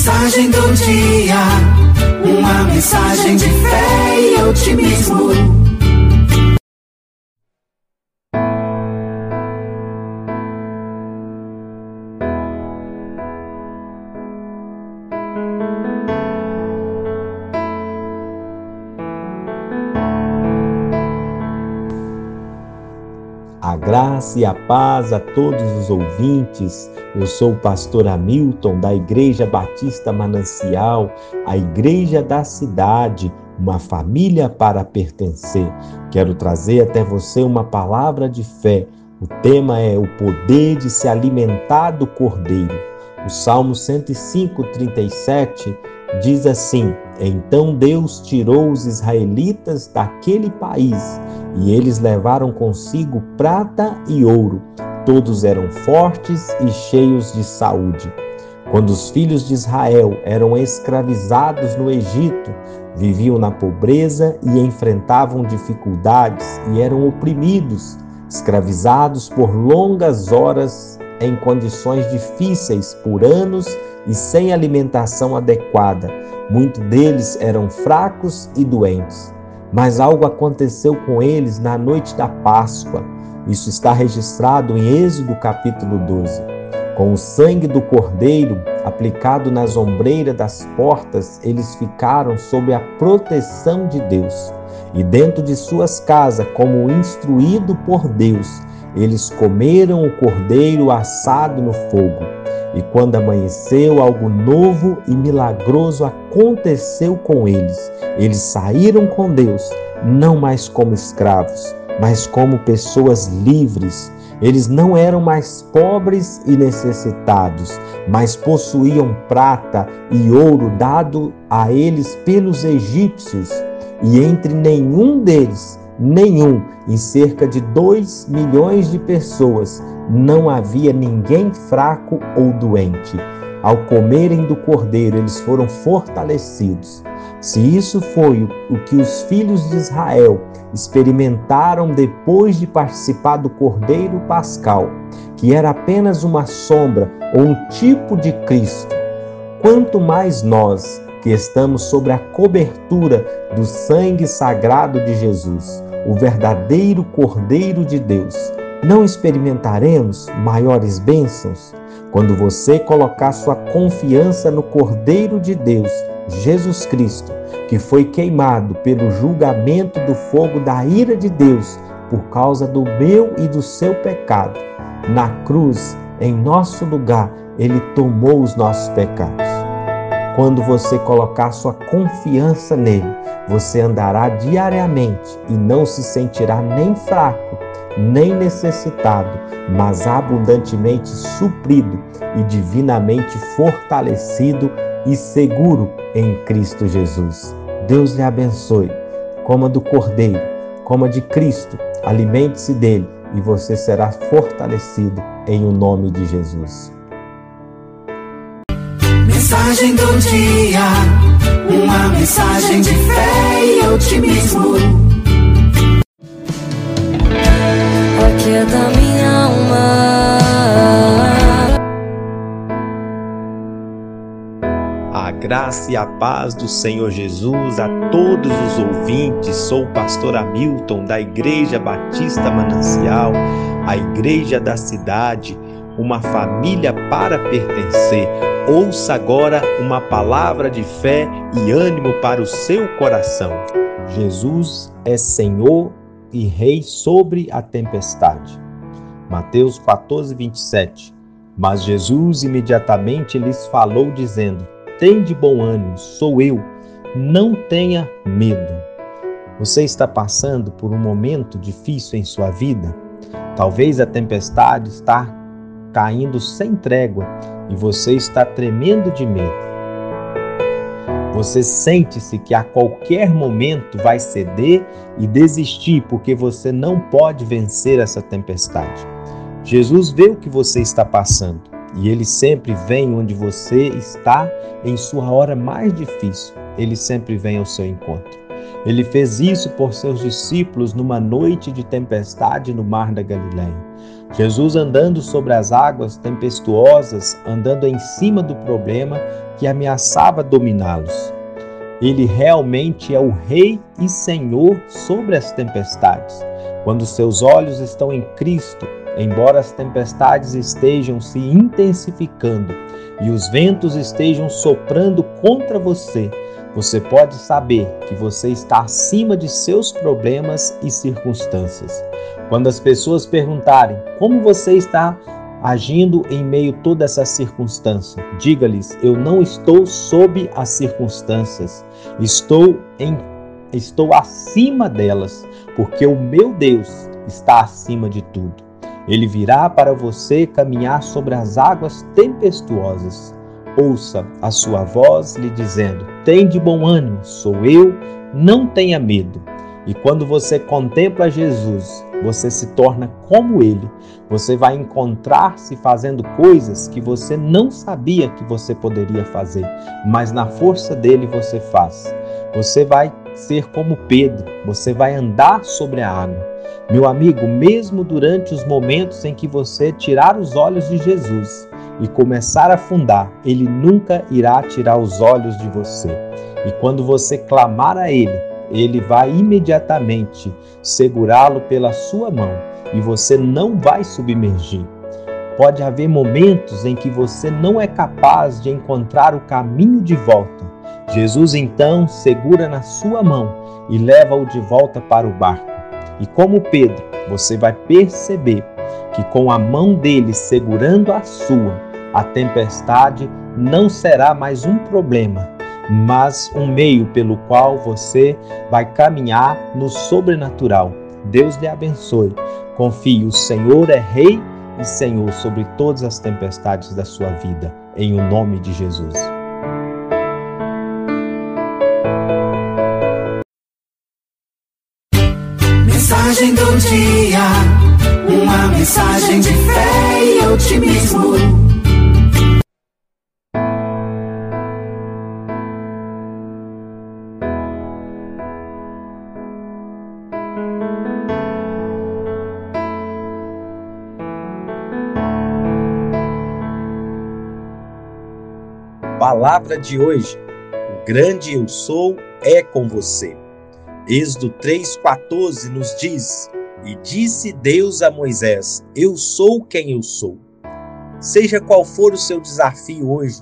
Mensagem do dia, uma mensagem de fé e otimismo. Graça e a paz a todos os ouvintes. Eu sou o pastor Hamilton da Igreja Batista Manancial, a igreja da cidade, uma família para pertencer. Quero trazer até você uma palavra de fé. O tema é o poder de se alimentar do cordeiro. O Salmo 105, 37 diz assim: Então Deus tirou os israelitas daquele país e eles levaram consigo prata e ouro. Todos eram fortes e cheios de saúde. Quando os filhos de Israel eram escravizados no Egito, viviam na pobreza e enfrentavam dificuldades e eram oprimidos, escravizados por longas horas em condições difíceis por anos e sem alimentação adequada. Muitos deles eram fracos e doentes. Mas algo aconteceu com eles na noite da Páscoa. Isso está registrado em Êxodo capítulo 12. Com o sangue do cordeiro aplicado nas ombreiras das portas, eles ficaram sob a proteção de Deus. E dentro de suas casas, como instruído por Deus, eles comeram o cordeiro assado no fogo. E quando amanheceu, algo novo e milagroso aconteceu com eles. Eles saíram com Deus, não mais como escravos, mas como pessoas livres. Eles não eram mais pobres e necessitados, mas possuíam prata e ouro dado a eles pelos egípcios, e entre nenhum deles nenhum, em cerca de 2 milhões de pessoas, não havia ninguém fraco ou doente. Ao comerem do cordeiro, eles foram fortalecidos. Se isso foi o que os filhos de Israel experimentaram depois de participar do cordeiro pascal, que era apenas uma sombra ou um tipo de Cristo, quanto mais nós, que estamos sobre a cobertura do sangue sagrado de Jesus, o verdadeiro Cordeiro de Deus, não experimentaremos maiores bênçãos? Quando você colocar sua confiança no Cordeiro de Deus, Jesus Cristo, que foi queimado pelo julgamento do fogo da ira de Deus por causa do meu e do seu pecado, na cruz, em nosso lugar, ele tomou os nossos pecados. Quando você colocar sua confiança nele, você andará diariamente e não se sentirá nem fraco, nem necessitado, mas abundantemente suprido e divinamente fortalecido e seguro em Cristo Jesus. Deus lhe abençoe. Coma do Cordeiro, coma de Cristo, alimente-se dele e você será fortalecido em o nome de Jesus. Mensagem do dia, uma mensagem de fé e otimismo. Da minha alma. A graça e a paz do Senhor Jesus a todos os ouvintes. Sou o pastor Hamilton da Igreja Batista Manancial, a igreja da cidade, uma família para pertencer Ouça agora uma palavra de fé e ânimo para o seu coração. Jesus é Senhor e Rei sobre a tempestade. Mateus 14, 27. Mas Jesus imediatamente lhes falou, dizendo: Tende bom ânimo, sou eu, não tenha medo. Você está passando por um momento difícil em sua vida? Talvez a tempestade está caindo sem trégua e você está tremendo de medo. Você sente-se que a qualquer momento vai ceder e desistir porque você não pode vencer essa tempestade. Jesus vê o que você está passando e ele sempre vem onde você está em sua hora mais difícil. Ele sempre vem ao seu encontro. Ele fez isso por seus discípulos numa noite de tempestade no mar da Galileia. Jesus andando sobre as águas tempestuosas, andando em cima do problema que ameaçava dominá-los. Ele realmente é o Rei e Senhor sobre as tempestades. Quando seus olhos estão em Cristo, embora as tempestades estejam se intensificando e os ventos estejam soprando contra você, você pode saber que você está acima de seus problemas e circunstâncias. Quando as pessoas perguntarem como você está agindo em meio a toda essa circunstância, diga-lhes: eu não estou sob as circunstâncias, estou em estou acima delas, porque o meu Deus está acima de tudo. Ele virá para você caminhar sobre as águas tempestuosas ouça a sua voz lhe dizendo: Tem de bom ânimo, sou eu, não tenha medo. E quando você contempla Jesus, você se torna como ele. Você vai encontrar-se fazendo coisas que você não sabia que você poderia fazer, mas na força dele você faz. Você vai ser como Pedro, você vai andar sobre a água. Meu amigo, mesmo durante os momentos em que você tirar os olhos de Jesus, e começar a afundar, ele nunca irá tirar os olhos de você. E quando você clamar a ele, ele vai imediatamente segurá-lo pela sua mão e você não vai submergir. Pode haver momentos em que você não é capaz de encontrar o caminho de volta. Jesus então segura na sua mão e leva-o de volta para o barco. E como Pedro, você vai perceber que com a mão dele segurando a sua, a tempestade não será mais um problema, mas um meio pelo qual você vai caminhar no sobrenatural. Deus lhe abençoe. Confie, o Senhor é Rei e Senhor sobre todas as tempestades da sua vida, em o nome de Jesus. Mensagem do dia, uma mensagem de fé e otimismo. Palavra de hoje, o grande eu sou é com você. Êxodo 3,14 nos diz: E disse Deus a Moisés: Eu sou quem eu sou. Seja qual for o seu desafio hoje,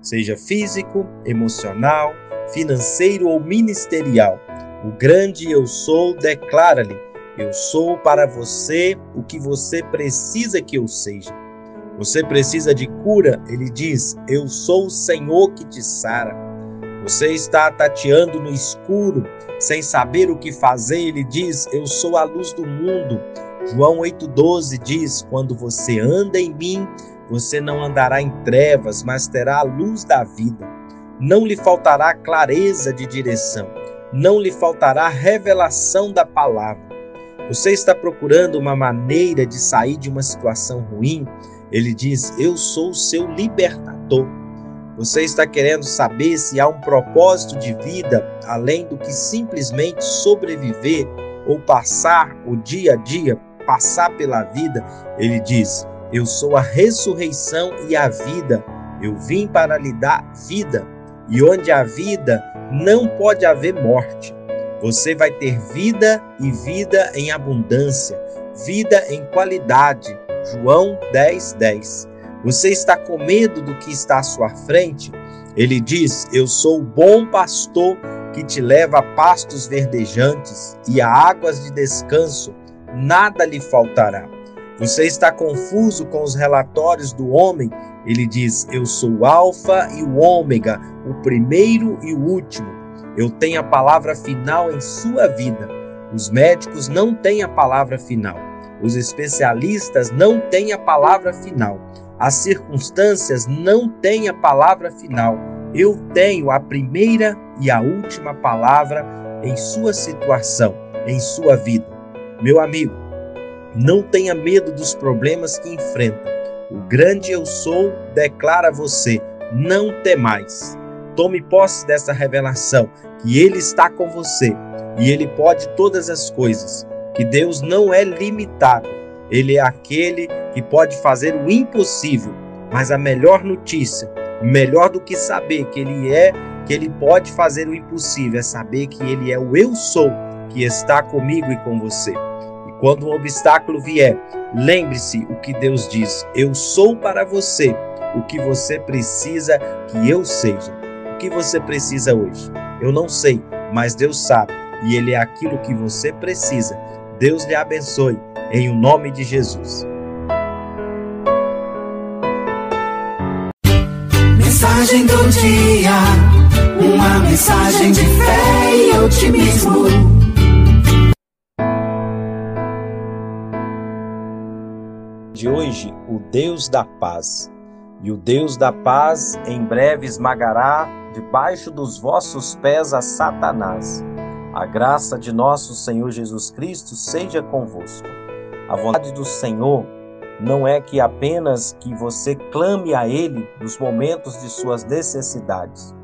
seja físico, emocional, financeiro ou ministerial, o grande eu sou declara-lhe: Eu sou para você o que você precisa que eu seja. Você precisa de cura? Ele diz: Eu sou o Senhor que te sara. Você está tateando no escuro, sem saber o que fazer? Ele diz: Eu sou a luz do mundo. João 8,12 diz: Quando você anda em mim, você não andará em trevas, mas terá a luz da vida. Não lhe faltará clareza de direção, não lhe faltará revelação da palavra. Você está procurando uma maneira de sair de uma situação ruim? Ele diz: Eu sou o seu libertador. Você está querendo saber se há um propósito de vida além do que simplesmente sobreviver ou passar o dia a dia, passar pela vida? Ele diz: Eu sou a ressurreição e a vida. Eu vim para lhe dar vida. E onde há vida, não pode haver morte. Você vai ter vida e vida em abundância, vida em qualidade, João 10, 10. Você está com medo do que está à sua frente? Ele diz: Eu sou o bom pastor que te leva a pastos verdejantes e a águas de descanso, nada lhe faltará. Você está confuso com os relatórios do homem? Ele diz: Eu sou o Alfa e o Ômega, o primeiro e o último. Eu tenho a palavra final em sua vida. Os médicos não têm a palavra final. Os especialistas não têm a palavra final. As circunstâncias não têm a palavra final. Eu tenho a primeira e a última palavra em sua situação, em sua vida. Meu amigo, não tenha medo dos problemas que enfrenta. O grande eu sou declara a você: não temais. Tome posse dessa revelação que Ele está com você e Ele pode todas as coisas. Que Deus não é limitado, Ele é aquele que pode fazer o impossível. Mas a melhor notícia, melhor do que saber que Ele é, que Ele pode fazer o impossível, é saber que Ele é o Eu Sou que está comigo e com você. E quando um obstáculo vier, lembre-se o que Deus diz: Eu sou para você o que você precisa que eu seja. O que você precisa hoje? Eu não sei, mas Deus sabe e Ele é aquilo que você precisa. Deus lhe abençoe, em o nome de Jesus. Mensagem do dia, uma mensagem de fé e otimismo. De hoje, o Deus da paz. E o Deus da paz em breve esmagará debaixo dos vossos pés a Satanás. A graça de nosso Senhor Jesus Cristo seja convosco. A vontade do Senhor não é que apenas que você clame a Ele nos momentos de suas necessidades,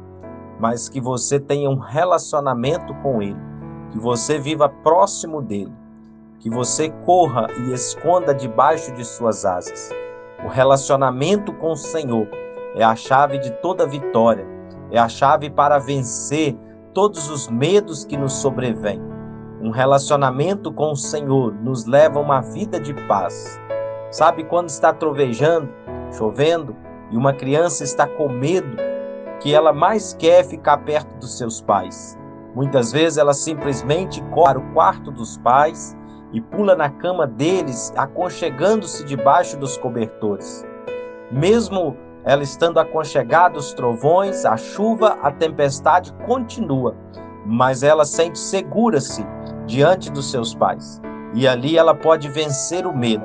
mas que você tenha um relacionamento com Ele, que você viva próximo dele, que você corra e esconda debaixo de suas asas. O relacionamento com o Senhor é a chave de toda vitória, é a chave para vencer todos os medos que nos sobrevêm. Um relacionamento com o Senhor nos leva a uma vida de paz. Sabe quando está trovejando, chovendo e uma criança está com medo, que ela mais quer ficar perto dos seus pais? Muitas vezes ela simplesmente corre o quarto dos pais e pula na cama deles, aconchegando-se debaixo dos cobertores. Mesmo ela estando aconchegada, os trovões, a chuva, a tempestade continua, mas ela sente segura-se diante dos seus pais. E ali ela pode vencer o medo.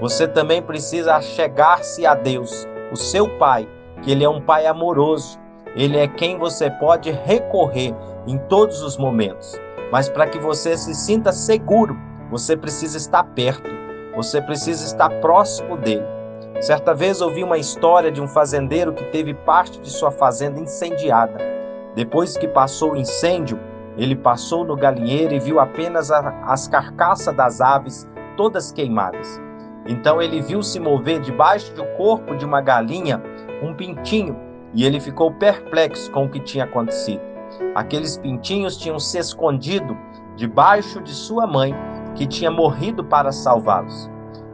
Você também precisa chegar-se a Deus, o seu pai, que ele é um pai amoroso. Ele é quem você pode recorrer em todos os momentos. Mas para que você se sinta seguro, você precisa estar perto. Você precisa estar próximo dele. Certa vez ouvi uma história de um fazendeiro que teve parte de sua fazenda incendiada. Depois que passou o incêndio, ele passou no galinheiro e viu apenas a, as carcaças das aves todas queimadas. Então ele viu se mover debaixo do corpo de uma galinha um pintinho e ele ficou perplexo com o que tinha acontecido. Aqueles pintinhos tinham se escondido debaixo de sua mãe, que tinha morrido para salvá-los.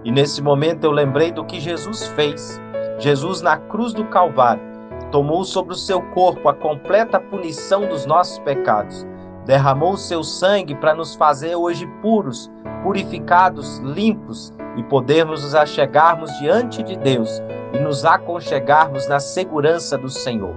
E nesse momento eu lembrei do que Jesus fez. Jesus, na cruz do Calvário, tomou sobre o seu corpo a completa punição dos nossos pecados. Derramou o seu sangue para nos fazer hoje puros, purificados, limpos e podermos nos achegarmos diante de Deus e nos aconchegarmos na segurança do Senhor.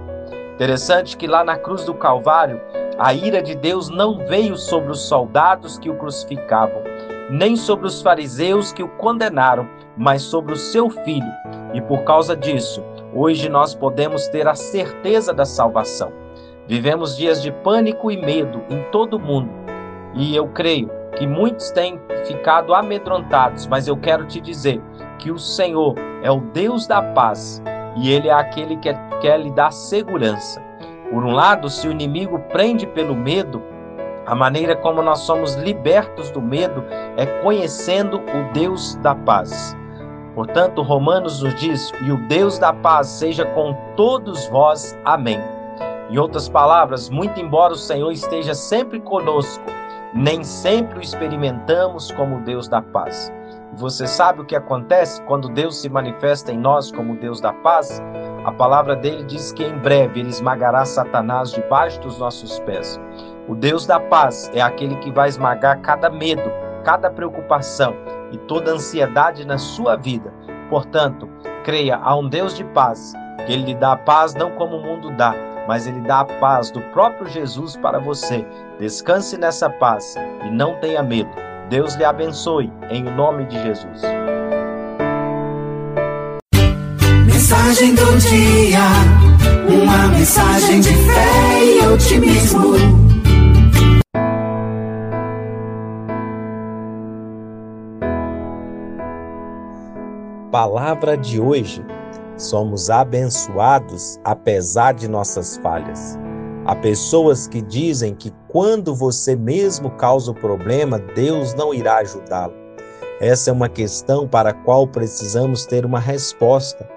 Interessante que lá na cruz do Calvário, a ira de Deus não veio sobre os soldados que o crucificavam, nem sobre os fariseus que o condenaram, mas sobre o seu filho. E por causa disso, hoje nós podemos ter a certeza da salvação. Vivemos dias de pânico e medo em todo o mundo. E eu creio que muitos têm ficado amedrontados, mas eu quero te dizer que o Senhor é o Deus da paz e Ele é aquele que quer lhe dar segurança. Por um lado, se o inimigo prende pelo medo, a maneira como nós somos libertos do medo é conhecendo o Deus da paz. Portanto, Romanos nos diz: E o Deus da paz seja com todos vós. Amém. Em outras palavras, muito embora o Senhor esteja sempre conosco, nem sempre o experimentamos como Deus da paz. Você sabe o que acontece quando Deus se manifesta em nós como Deus da paz? A palavra dele diz que em breve ele esmagará Satanás debaixo dos nossos pés. O Deus da paz é aquele que vai esmagar cada medo, cada preocupação e toda ansiedade na sua vida. Portanto, creia a um Deus de paz, que ele lhe dá a paz não como o mundo dá, mas ele dá a paz do próprio Jesus para você. Descanse nessa paz e não tenha medo. Deus lhe abençoe em nome de Jesus. Mensagem do dia, uma mensagem de fé e otimismo. Palavra de hoje. somos abençoados apesar de nossas falhas. Há pessoas que dizem que quando você mesmo causa o problema, Deus não irá ajudá-lo. Essa é uma questão para a qual precisamos ter uma resposta,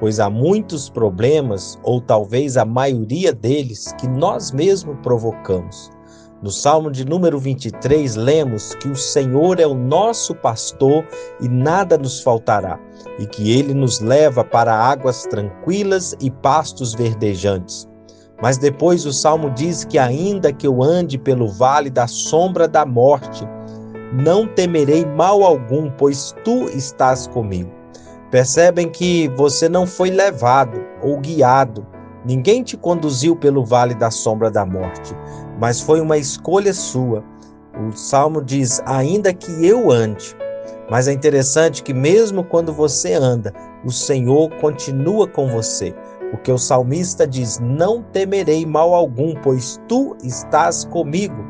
pois há muitos problemas, ou talvez a maioria deles, que nós mesmos provocamos. No Salmo de número 23, lemos que o Senhor é o nosso pastor e nada nos faltará, e que ele nos leva para águas tranquilas e pastos verdejantes. Mas depois o salmo diz que, ainda que eu ande pelo vale da sombra da morte, não temerei mal algum, pois tu estás comigo. Percebem que você não foi levado ou guiado, ninguém te conduziu pelo vale da sombra da morte, mas foi uma escolha sua. O salmo diz: ainda que eu ande. Mas é interessante que, mesmo quando você anda, o Senhor continua com você. Porque o salmista diz: Não temerei mal algum, pois tu estás comigo.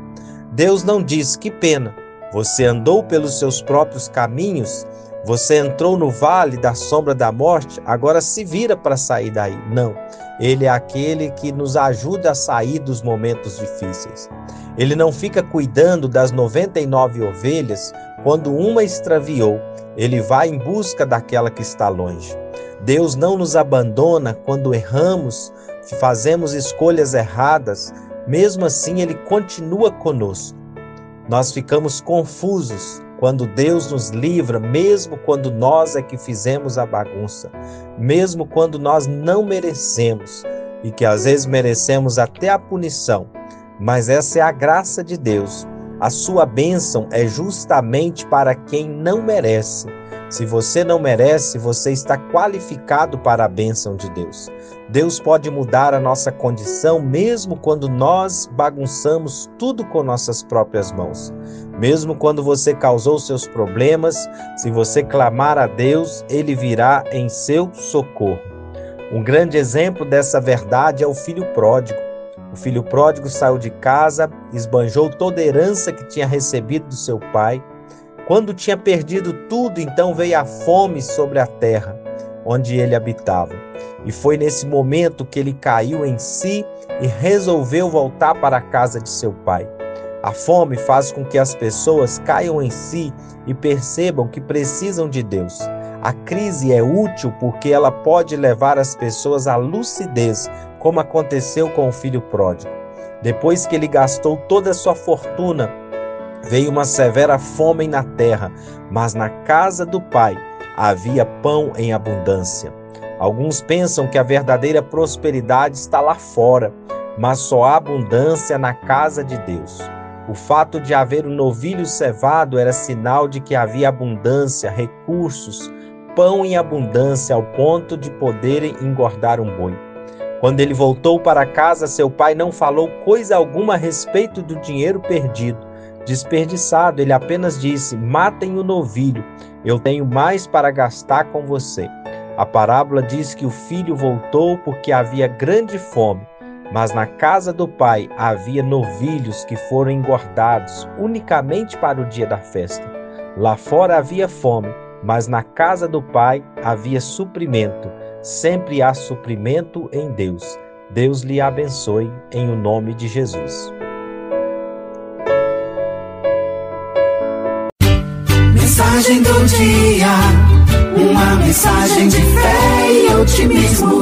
Deus não diz: Que pena, você andou pelos seus próprios caminhos, você entrou no vale da sombra da morte, agora se vira para sair daí. Não. Ele é aquele que nos ajuda a sair dos momentos difíceis. Ele não fica cuidando das 99 ovelhas quando uma extraviou. Ele vai em busca daquela que está longe. Deus não nos abandona quando erramos, fazemos escolhas erradas, mesmo assim Ele continua conosco. Nós ficamos confusos quando Deus nos livra, mesmo quando nós é que fizemos a bagunça, mesmo quando nós não merecemos e que às vezes merecemos até a punição. Mas essa é a graça de Deus. A sua bênção é justamente para quem não merece. Se você não merece, você está qualificado para a bênção de Deus. Deus pode mudar a nossa condição mesmo quando nós bagunçamos tudo com nossas próprias mãos. Mesmo quando você causou seus problemas, se você clamar a Deus, ele virá em seu socorro. Um grande exemplo dessa verdade é o filho pródigo. O filho pródigo saiu de casa, esbanjou toda a herança que tinha recebido do seu pai quando tinha perdido tudo, então veio a fome sobre a terra onde ele habitava. E foi nesse momento que ele caiu em si e resolveu voltar para a casa de seu pai. A fome faz com que as pessoas caiam em si e percebam que precisam de Deus. A crise é útil porque ela pode levar as pessoas à lucidez, como aconteceu com o filho pródigo. Depois que ele gastou toda a sua fortuna Veio uma severa fome na terra, mas na casa do Pai havia pão em abundância. Alguns pensam que a verdadeira prosperidade está lá fora, mas só há abundância na casa de Deus. O fato de haver um novilho cevado era sinal de que havia abundância, recursos, pão em abundância ao ponto de poderem engordar um boi. Quando ele voltou para casa, seu pai não falou coisa alguma a respeito do dinheiro perdido, desperdiçado. Ele apenas disse: Matem o novilho, eu tenho mais para gastar com você. A parábola diz que o filho voltou porque havia grande fome, mas na casa do pai havia novilhos que foram engordados unicamente para o dia da festa. Lá fora havia fome, mas na casa do pai havia suprimento. Sempre há suprimento em Deus. Deus lhe abençoe em o nome de Jesus. Mensagem do dia, uma mensagem de fé e otimismo.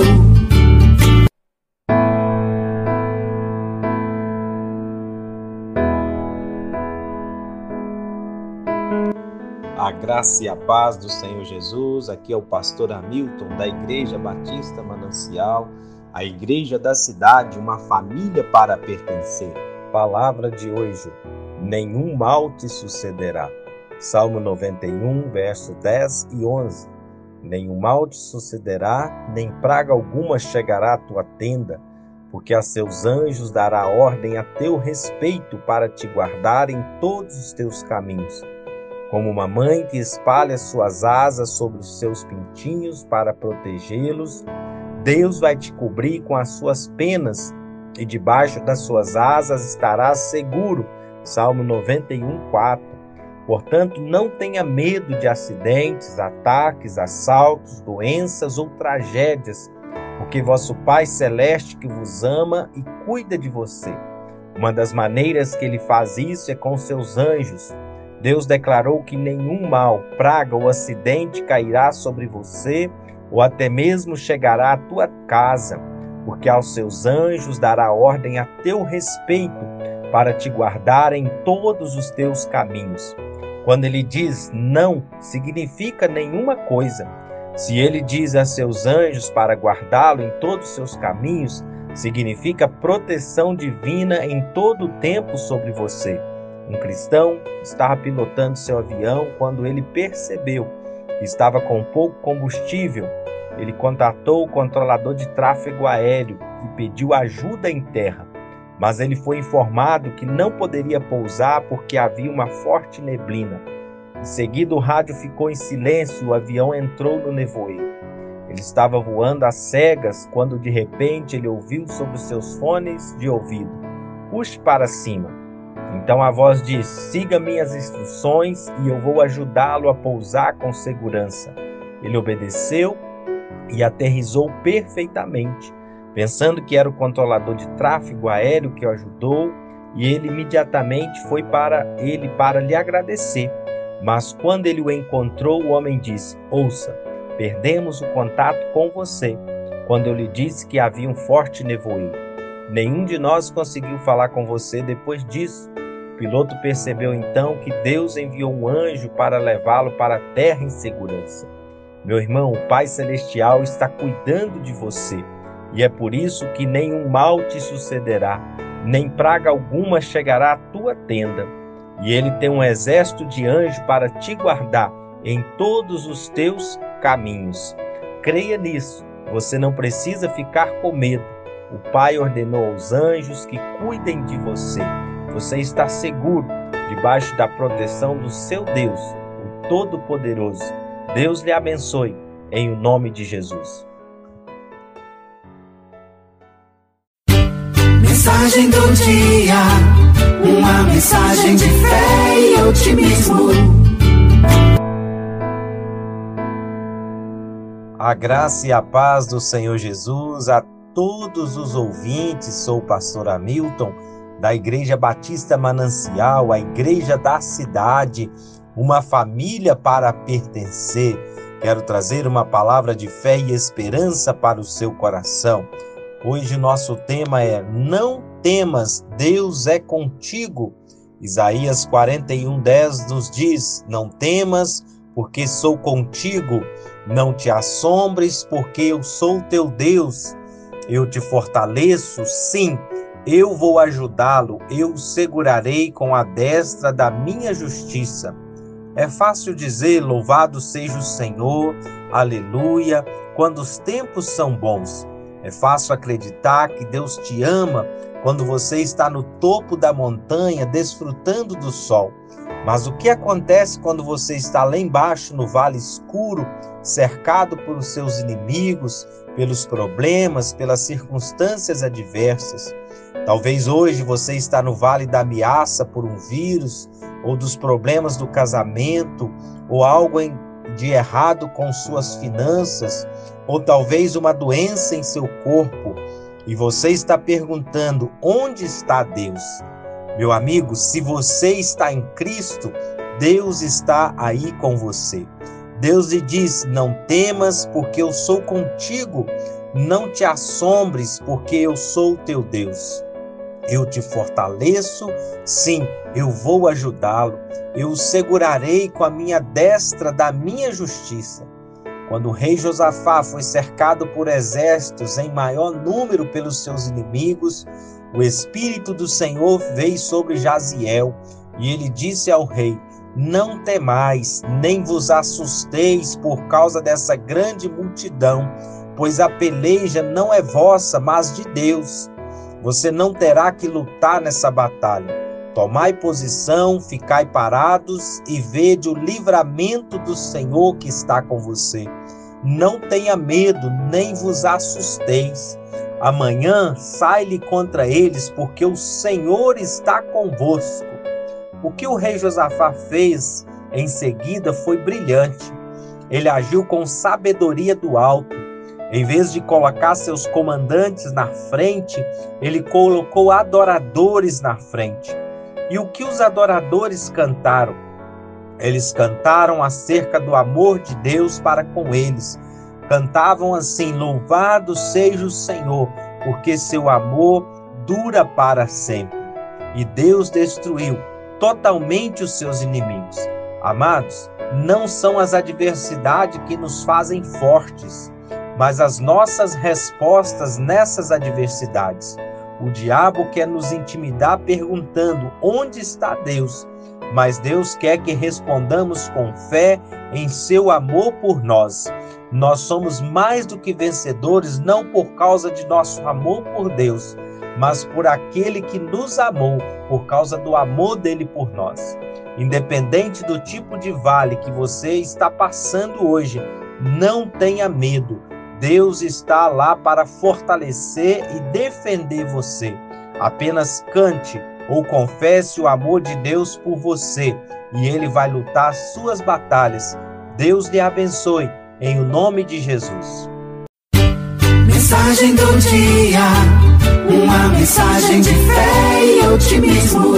A graça e a paz do Senhor Jesus. Aqui é o pastor Hamilton da Igreja Batista Manancial, a igreja da cidade, uma família para pertencer. Palavra de hoje: nenhum mal te sucederá. Salmo 91, verso 10 e 11. Nenhum mal te sucederá, nem praga alguma chegará à tua tenda, porque a seus anjos dará ordem a teu respeito para te guardar em todos os teus caminhos. Como uma mãe que espalha suas asas sobre os seus pintinhos para protegê-los, Deus vai te cobrir com as suas penas e debaixo das suas asas estarás seguro. Salmo 91, 4. Portanto, não tenha medo de acidentes, ataques, assaltos, doenças ou tragédias, porque vosso Pai Celeste que vos ama e cuida de você. Uma das maneiras que ele faz isso é com seus anjos. Deus declarou que nenhum mal, praga ou acidente cairá sobre você ou até mesmo chegará à tua casa, porque aos seus anjos dará ordem a teu respeito para te guardar em todos os teus caminhos. Quando ele diz não, significa nenhuma coisa. Se ele diz a seus anjos para guardá-lo em todos os seus caminhos, significa proteção divina em todo o tempo sobre você. Um cristão estava pilotando seu avião quando ele percebeu que estava com pouco combustível. Ele contatou o controlador de tráfego aéreo e pediu ajuda em terra mas ele foi informado que não poderia pousar porque havia uma forte neblina. Em seguida, o rádio ficou em silêncio e o avião entrou no nevoeiro. Ele estava voando às cegas quando de repente ele ouviu sobre os seus fones de ouvido: Puxe para cima. Então a voz disse: Siga minhas instruções e eu vou ajudá-lo a pousar com segurança. Ele obedeceu e aterrizou perfeitamente pensando que era o controlador de tráfego aéreo que o ajudou, e ele imediatamente foi para ele para lhe agradecer. Mas quando ele o encontrou, o homem disse: Ouça, perdemos o contato com você quando eu lhe disse que havia um forte nevoeiro. Nenhum de nós conseguiu falar com você depois disso. O piloto percebeu então que Deus enviou um anjo para levá-lo para a terra em segurança. Meu irmão, o Pai Celestial está cuidando de você e é por isso que nenhum mal te sucederá, nem praga alguma chegará à tua tenda. E ele tem um exército de anjos para te guardar em todos os teus caminhos. Creia nisso, você não precisa ficar com medo. O Pai ordenou aos anjos que cuidem de você. Você está seguro debaixo da proteção do seu Deus, o Todo-Poderoso. Deus lhe abençoe, em o nome de Jesus. Mensagem do dia, uma mensagem de fé e otimismo. A graça e a paz do Senhor Jesus a todos os ouvintes. Sou o pastor Hamilton da Igreja Batista Manancial, a igreja da cidade, uma família para pertencer. Quero trazer uma palavra de fé e esperança para o seu coração. Hoje nosso tema é Não temas, Deus é contigo. Isaías 41:10 nos diz: Não temas, porque sou contigo. Não te assombres, porque eu sou teu Deus. Eu te fortaleço, sim, eu vou ajudá-lo, eu o segurarei com a destra da minha justiça. É fácil dizer: Louvado seja o Senhor, aleluia, quando os tempos são bons. É fácil acreditar que Deus te ama quando você está no topo da montanha desfrutando do sol. Mas o que acontece quando você está lá embaixo no vale escuro, cercado por seus inimigos, pelos problemas, pelas circunstâncias adversas? Talvez hoje você está no vale da ameaça por um vírus, ou dos problemas do casamento, ou algo de errado com suas finanças, ou talvez uma doença em seu corpo, e você está perguntando: onde está Deus? Meu amigo, se você está em Cristo, Deus está aí com você. Deus lhe diz: Não temas, porque eu sou contigo. Não te assombres, porque eu sou teu Deus. Eu te fortaleço, sim, eu vou ajudá-lo. Eu o segurarei com a minha destra da minha justiça. Quando o rei Josafá foi cercado por exércitos em maior número pelos seus inimigos, o Espírito do Senhor veio sobre Jaziel e ele disse ao rei: Não temais, nem vos assusteis por causa dessa grande multidão, pois a peleja não é vossa, mas de Deus. Você não terá que lutar nessa batalha. Tomai posição, ficai parados e vede o livramento do Senhor que está com você. Não tenha medo, nem vos assusteis. Amanhã sai-lhe contra eles, porque o Senhor está convosco. O que o rei Josafá fez em seguida foi brilhante. Ele agiu com sabedoria do alto. Em vez de colocar seus comandantes na frente, ele colocou adoradores na frente. E o que os adoradores cantaram? Eles cantaram acerca do amor de Deus para com eles. Cantavam assim: Louvado seja o Senhor, porque seu amor dura para sempre. E Deus destruiu totalmente os seus inimigos. Amados, não são as adversidades que nos fazem fortes, mas as nossas respostas nessas adversidades. O diabo quer nos intimidar perguntando: onde está Deus? Mas Deus quer que respondamos com fé em seu amor por nós. Nós somos mais do que vencedores não por causa de nosso amor por Deus, mas por aquele que nos amou, por causa do amor dele por nós. Independente do tipo de vale que você está passando hoje, não tenha medo. Deus está lá para fortalecer e defender você. Apenas cante ou confesse o amor de Deus por você e ele vai lutar suas batalhas. Deus lhe abençoe em o nome de Jesus. Mensagem do dia uma mensagem de fé e otimismo.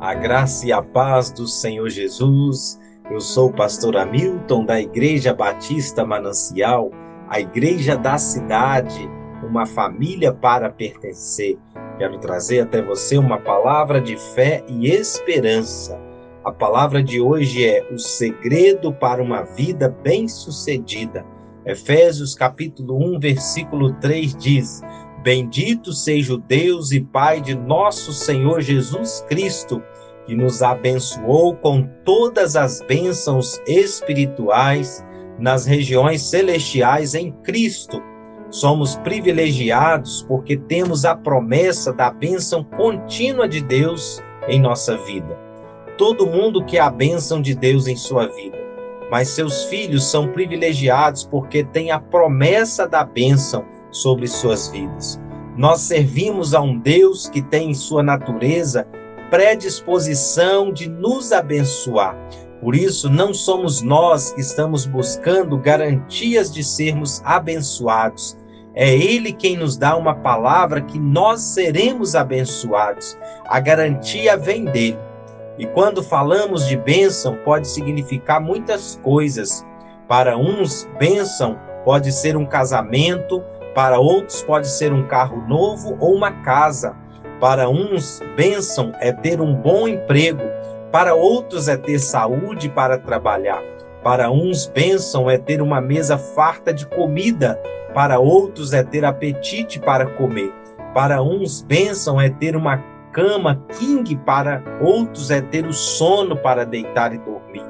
A graça e a paz do Senhor Jesus. Eu sou o pastor Hamilton da Igreja Batista Manancial, a igreja da cidade, uma família para pertencer. Quero trazer até você uma palavra de fé e esperança. A palavra de hoje é o segredo para uma vida bem-sucedida. Efésios capítulo 1, versículo 3 diz: Bendito seja o Deus e Pai de nosso Senhor Jesus Cristo, que nos abençoou com todas as bênçãos espirituais nas regiões celestiais em Cristo. Somos privilegiados porque temos a promessa da bênção contínua de Deus em nossa vida. Todo mundo quer a bênção de Deus em sua vida mas seus filhos são privilegiados porque têm a promessa da bênção sobre suas vidas. Nós servimos a um Deus que tem em sua natureza predisposição de nos abençoar. Por isso, não somos nós que estamos buscando garantias de sermos abençoados. É Ele quem nos dá uma palavra que nós seremos abençoados. A garantia vem dele. E quando falamos de bênção, pode significar muitas coisas. Para uns, bênção pode ser um casamento, para outros, pode ser um carro novo ou uma casa. Para uns, bênção é ter um bom emprego, para outros, é ter saúde para trabalhar. Para uns, bênção é ter uma mesa farta de comida, para outros, é ter apetite para comer. Para uns, bênção é ter uma cama king, para outros é ter o sono para deitar e dormir.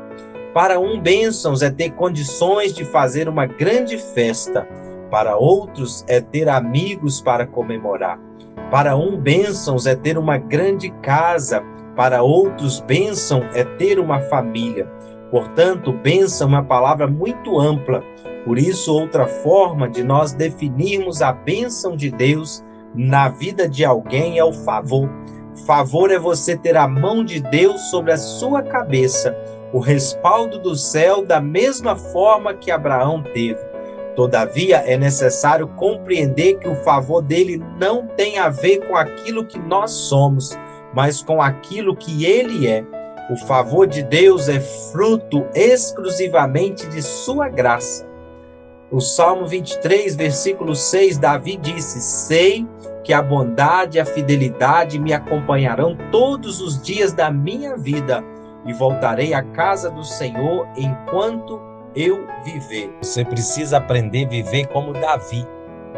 Para um, bênçãos é ter condições de fazer uma grande festa. Para outros é ter amigos para comemorar. Para um, bênçãos é ter uma grande casa. Para outros, bênção é ter uma família. Portanto, bênção é uma palavra muito ampla. Por isso, outra forma de nós definirmos a bênção de Deus na vida de alguém é o favor. Favor é você ter a mão de Deus sobre a sua cabeça, o respaldo do céu da mesma forma que Abraão teve. Todavia, é necessário compreender que o favor dele não tem a ver com aquilo que nós somos, mas com aquilo que ele é. O favor de Deus é fruto exclusivamente de sua graça. O Salmo 23, versículo 6, Davi disse: Sei que a bondade e a fidelidade me acompanharão todos os dias da minha vida e voltarei à casa do Senhor enquanto eu viver. Você precisa aprender a viver como Davi,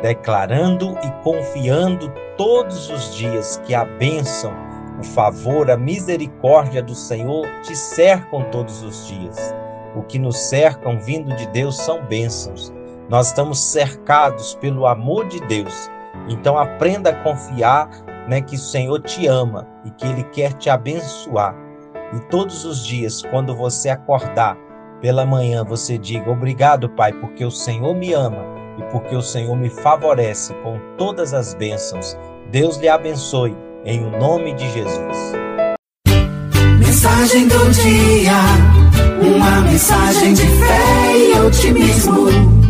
declarando e confiando todos os dias que a bênção, o favor, a misericórdia do Senhor te cercam todos os dias. O que nos cercam vindo de Deus são bênçãos. Nós estamos cercados pelo amor de Deus então aprenda a confiar né, que o Senhor te ama e que Ele quer te abençoar. E todos os dias, quando você acordar pela manhã, você diga: Obrigado, Pai, porque o Senhor me ama e porque o Senhor me favorece com todas as bênçãos Deus lhe abençoe, em o nome de Jesus. Mensagem do dia, uma mensagem de fé e otimismo.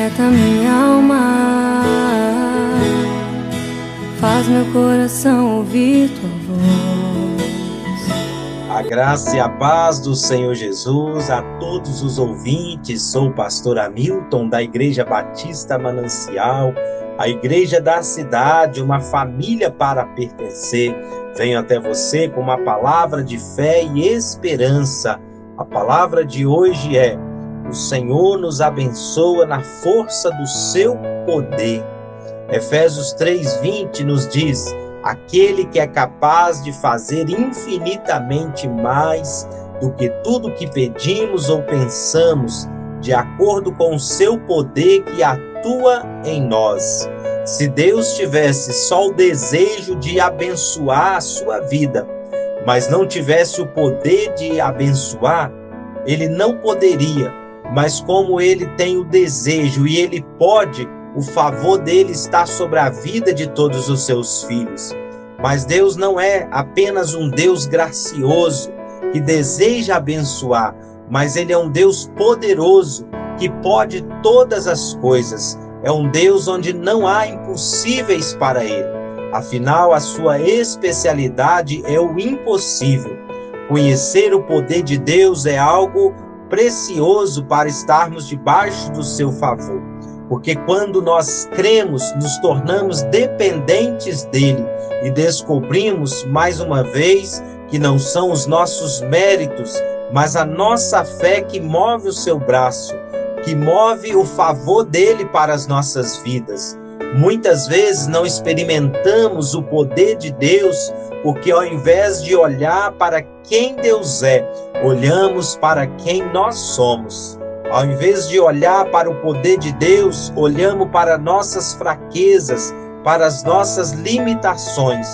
Aquieta minha alma, faz meu coração ouvir tua voz. A graça e a paz do Senhor Jesus a todos os ouvintes. Sou o pastor Hamilton da Igreja Batista Manancial, a igreja da cidade, uma família para pertencer. Venho até você com uma palavra de fé e esperança. A palavra de hoje é o Senhor nos abençoa na força do seu poder. Efésios 3:20 nos diz: aquele que é capaz de fazer infinitamente mais do que tudo que pedimos ou pensamos, de acordo com o seu poder que atua em nós. Se Deus tivesse só o desejo de abençoar a sua vida, mas não tivesse o poder de abençoar, ele não poderia mas como ele tem o desejo e ele pode, o favor dele está sobre a vida de todos os seus filhos. Mas Deus não é apenas um Deus gracioso que deseja abençoar, mas ele é um Deus poderoso que pode todas as coisas. É um Deus onde não há impossíveis para ele. Afinal, a sua especialidade é o impossível. Conhecer o poder de Deus é algo precioso para estarmos debaixo do seu favor. Porque quando nós cremos, nos tornamos dependentes dele e descobrimos mais uma vez que não são os nossos méritos, mas a nossa fé que move o seu braço, que move o favor dele para as nossas vidas. Muitas vezes não experimentamos o poder de Deus porque ao invés de olhar para quem Deus é, olhamos para quem nós somos. Ao invés de olhar para o poder de Deus, olhamos para nossas fraquezas, para as nossas limitações.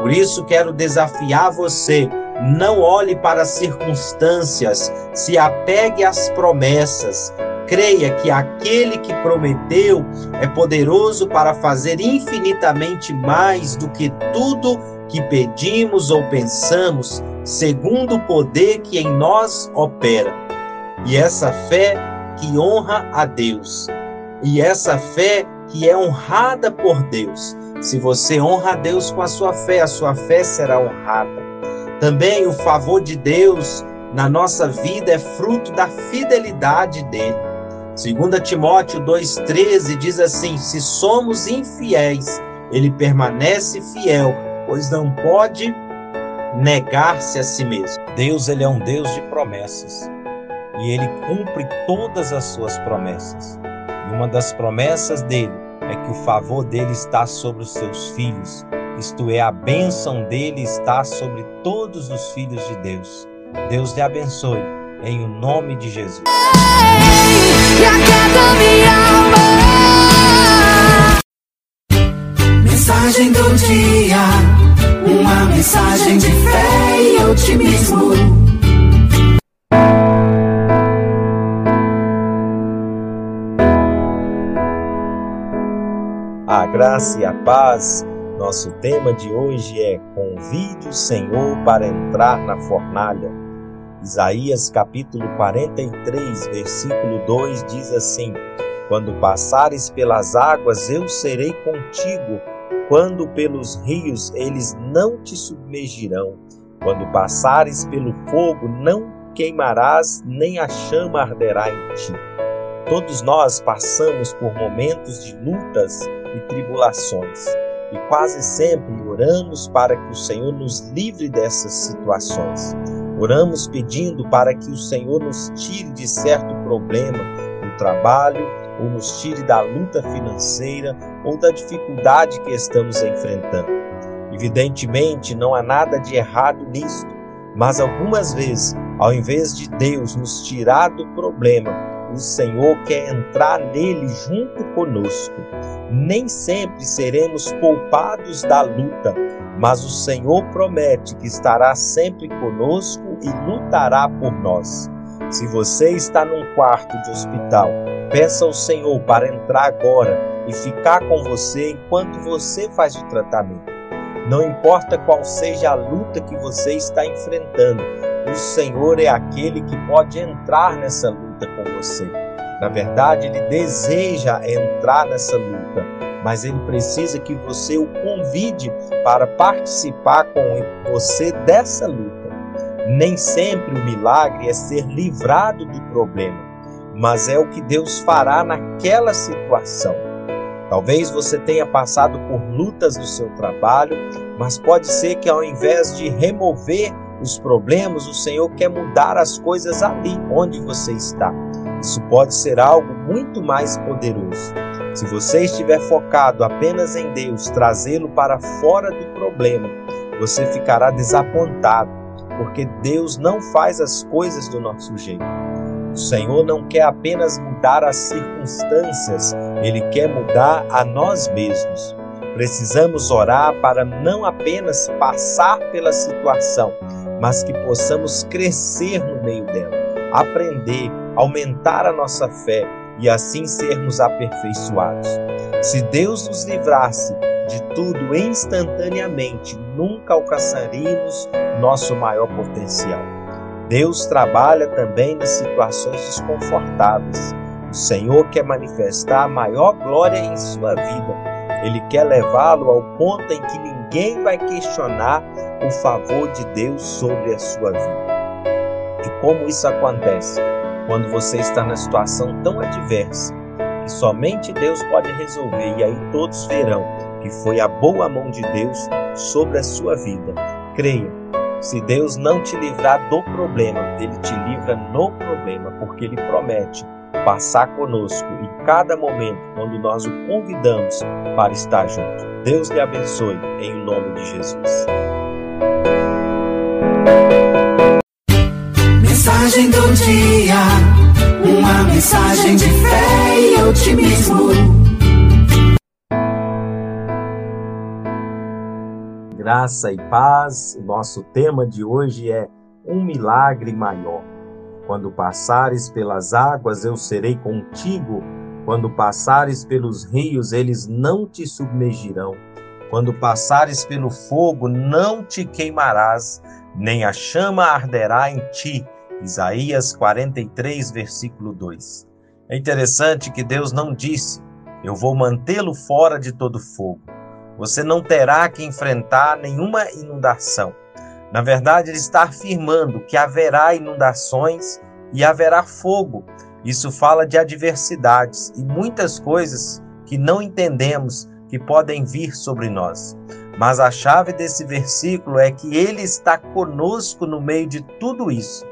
Por isso quero desafiar você, não olhe para as circunstâncias, se apegue às promessas, creia que aquele que prometeu é poderoso para fazer infinitamente mais do que tudo que pedimos ou pensamos, segundo o poder que em nós opera. E essa fé que honra a Deus. E essa fé que é honrada por Deus. Se você honra a Deus com a sua fé, a sua fé será honrada. Também o favor de Deus na nossa vida é fruto da fidelidade dele. 2 Timóteo 2,13 diz assim: Se somos infiéis, ele permanece fiel, pois não pode negar-se a si mesmo. Deus ele é um Deus de promessas e ele cumpre todas as suas promessas. E uma das promessas dele é que o favor dele está sobre os seus filhos, isto é, a bênção dele está sobre todos os filhos de Deus. Deus te abençoe, em o nome de Jesus e Mensagem do dia, uma mensagem de fé e otimismo. A graça e a paz. Nosso tema de hoje é Convide o Senhor para entrar na fornalha. Isaías capítulo 43, versículo 2 diz assim: Quando passares pelas águas, eu serei contigo. Quando pelos rios, eles não te submergirão. Quando passares pelo fogo, não queimarás, nem a chama arderá em ti. Todos nós passamos por momentos de lutas e tribulações, e quase sempre oramos para que o Senhor nos livre dessas situações. Oramos pedindo para que o Senhor nos tire de certo problema no trabalho, ou nos tire da luta financeira ou da dificuldade que estamos enfrentando. Evidentemente, não há nada de errado nisto, mas algumas vezes, ao invés de Deus nos tirar do problema, o Senhor quer entrar nele junto conosco. Nem sempre seremos poupados da luta, mas o Senhor promete que estará sempre conosco e lutará por nós. Se você está num quarto de hospital, peça ao Senhor para entrar agora e ficar com você enquanto você faz o tratamento. Não importa qual seja a luta que você está enfrentando, o Senhor é aquele que pode entrar nessa luta com você. Na verdade, ele deseja entrar nessa luta, mas ele precisa que você o convide para participar com você dessa luta. Nem sempre o milagre é ser livrado do problema, mas é o que Deus fará naquela situação. Talvez você tenha passado por lutas no seu trabalho, mas pode ser que ao invés de remover os problemas, o Senhor quer mudar as coisas ali onde você está. Isso pode ser algo muito mais poderoso. Se você estiver focado apenas em Deus, trazê-lo para fora do problema, você ficará desapontado, porque Deus não faz as coisas do nosso jeito. O Senhor não quer apenas mudar as circunstâncias, ele quer mudar a nós mesmos. Precisamos orar para não apenas passar pela situação, mas que possamos crescer no meio dela, aprender, aumentar a nossa fé e assim sermos aperfeiçoados. Se Deus nos livrasse de tudo instantaneamente, nunca alcançaríamos nosso maior potencial. Deus trabalha também nas situações desconfortáveis. O Senhor quer manifestar a maior glória em sua vida. Ele quer levá-lo ao ponto em que ninguém vai questionar o favor de Deus sobre a sua vida. E como isso acontece? Quando você está na situação tão adversa que somente Deus pode resolver, e aí todos verão que foi a boa mão de Deus sobre a sua vida. Creia, se Deus não te livrar do problema, Ele te livra no problema, porque Ele promete passar conosco em cada momento quando nós o convidamos para estar junto. Deus lhe abençoe em nome de Jesus. Mensagem do dia, uma mensagem de fé e otimismo. Graça e paz, nosso tema de hoje é um milagre maior. Quando passares pelas águas, eu serei contigo. Quando passares pelos rios, eles não te submergirão. Quando passares pelo fogo, não te queimarás, nem a chama arderá em ti. Isaías 43, versículo 2. É interessante que Deus não disse: Eu vou mantê-lo fora de todo fogo. Você não terá que enfrentar nenhuma inundação. Na verdade, ele está afirmando que haverá inundações e haverá fogo. Isso fala de adversidades e muitas coisas que não entendemos que podem vir sobre nós. Mas a chave desse versículo é que ele está conosco no meio de tudo isso.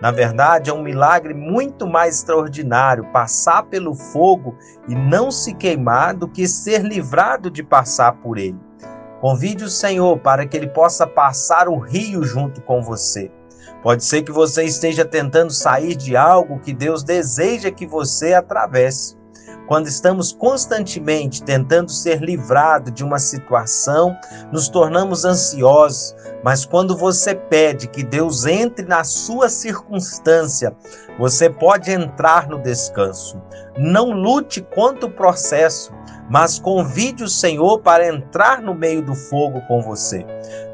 Na verdade, é um milagre muito mais extraordinário passar pelo fogo e não se queimar do que ser livrado de passar por ele. Convide o Senhor para que ele possa passar o rio junto com você. Pode ser que você esteja tentando sair de algo que Deus deseja que você atravesse. Quando estamos constantemente tentando ser livrado de uma situação, nos tornamos ansiosos, mas quando você pede que Deus entre na sua circunstância, você pode entrar no descanso. Não lute contra o processo, mas convide o Senhor para entrar no meio do fogo com você.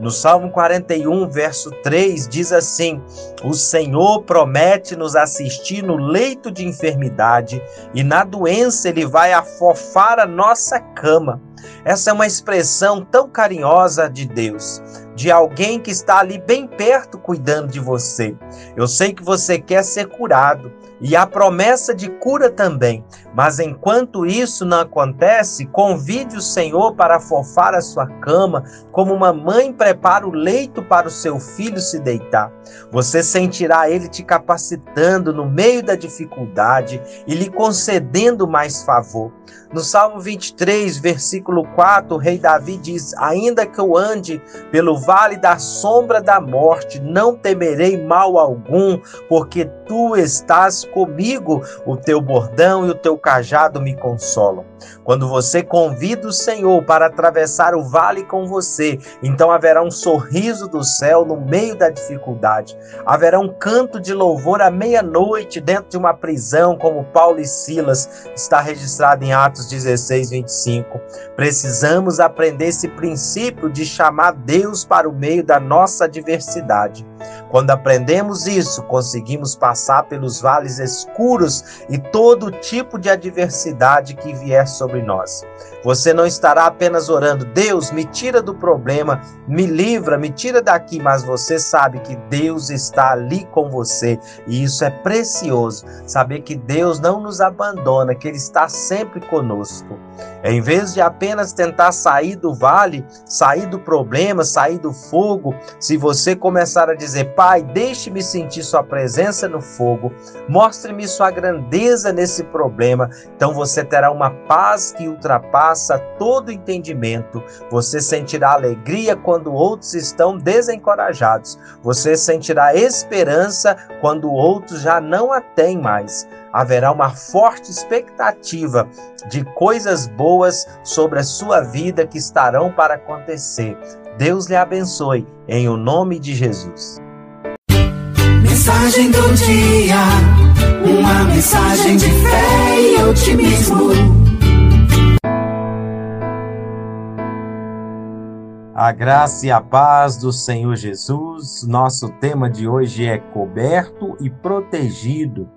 No Salmo 41, verso 3, diz assim: O Senhor promete nos assistir no leito de enfermidade e na doença ele vai afofar a nossa cama. Essa é uma expressão tão carinhosa de Deus, de alguém que está ali bem perto cuidando de você. Eu sei que você quer ser curado e a promessa de cura também, mas enquanto isso não acontece, convide o Senhor para afofar a sua cama, como uma mãe prepara o leito para o seu filho se deitar. Você sentirá ele te capacitando no meio da dificuldade e lhe concedendo mais favor. No Salmo 23, versículo 4, o rei Davi diz: Ainda que eu ande pelo vale da sombra da morte, não temerei mal algum, porque tu estás comigo o teu bordão e o teu cajado me consolam. Quando você convida o Senhor para atravessar o vale com você, então haverá um sorriso do céu no meio da dificuldade. Haverá um canto de louvor à meia-noite dentro de uma prisão, como Paulo e Silas está registrado em Atos 16, 25. Precisamos aprender esse princípio de chamar Deus para o meio da nossa adversidade. Quando aprendemos isso, conseguimos passar pelos vales escuros e todo tipo de adversidade que vier sobre nós. Você não estará apenas orando, Deus, me tira do problema, me livra, me tira daqui, mas você sabe que Deus está ali com você e isso é precioso. Saber que Deus não nos abandona, que Ele está sempre conosco. Em vez de apenas tentar sair do vale, sair do problema, sair do fogo, se você começar a dizer, Pai, deixe-me sentir Sua presença no fogo, mostre-me Sua grandeza nesse problema, então você terá uma paz que ultrapassa ultrapassa todo entendimento. Você sentirá alegria quando outros estão desencorajados. Você sentirá esperança quando outros já não a têm mais. Haverá uma forte expectativa de coisas boas sobre a sua vida que estarão para acontecer. Deus lhe abençoe, em o nome de Jesus. Mensagem do dia, uma mensagem de fé e otimismo. A graça e a paz do Senhor Jesus. Nosso tema de hoje é coberto e protegido.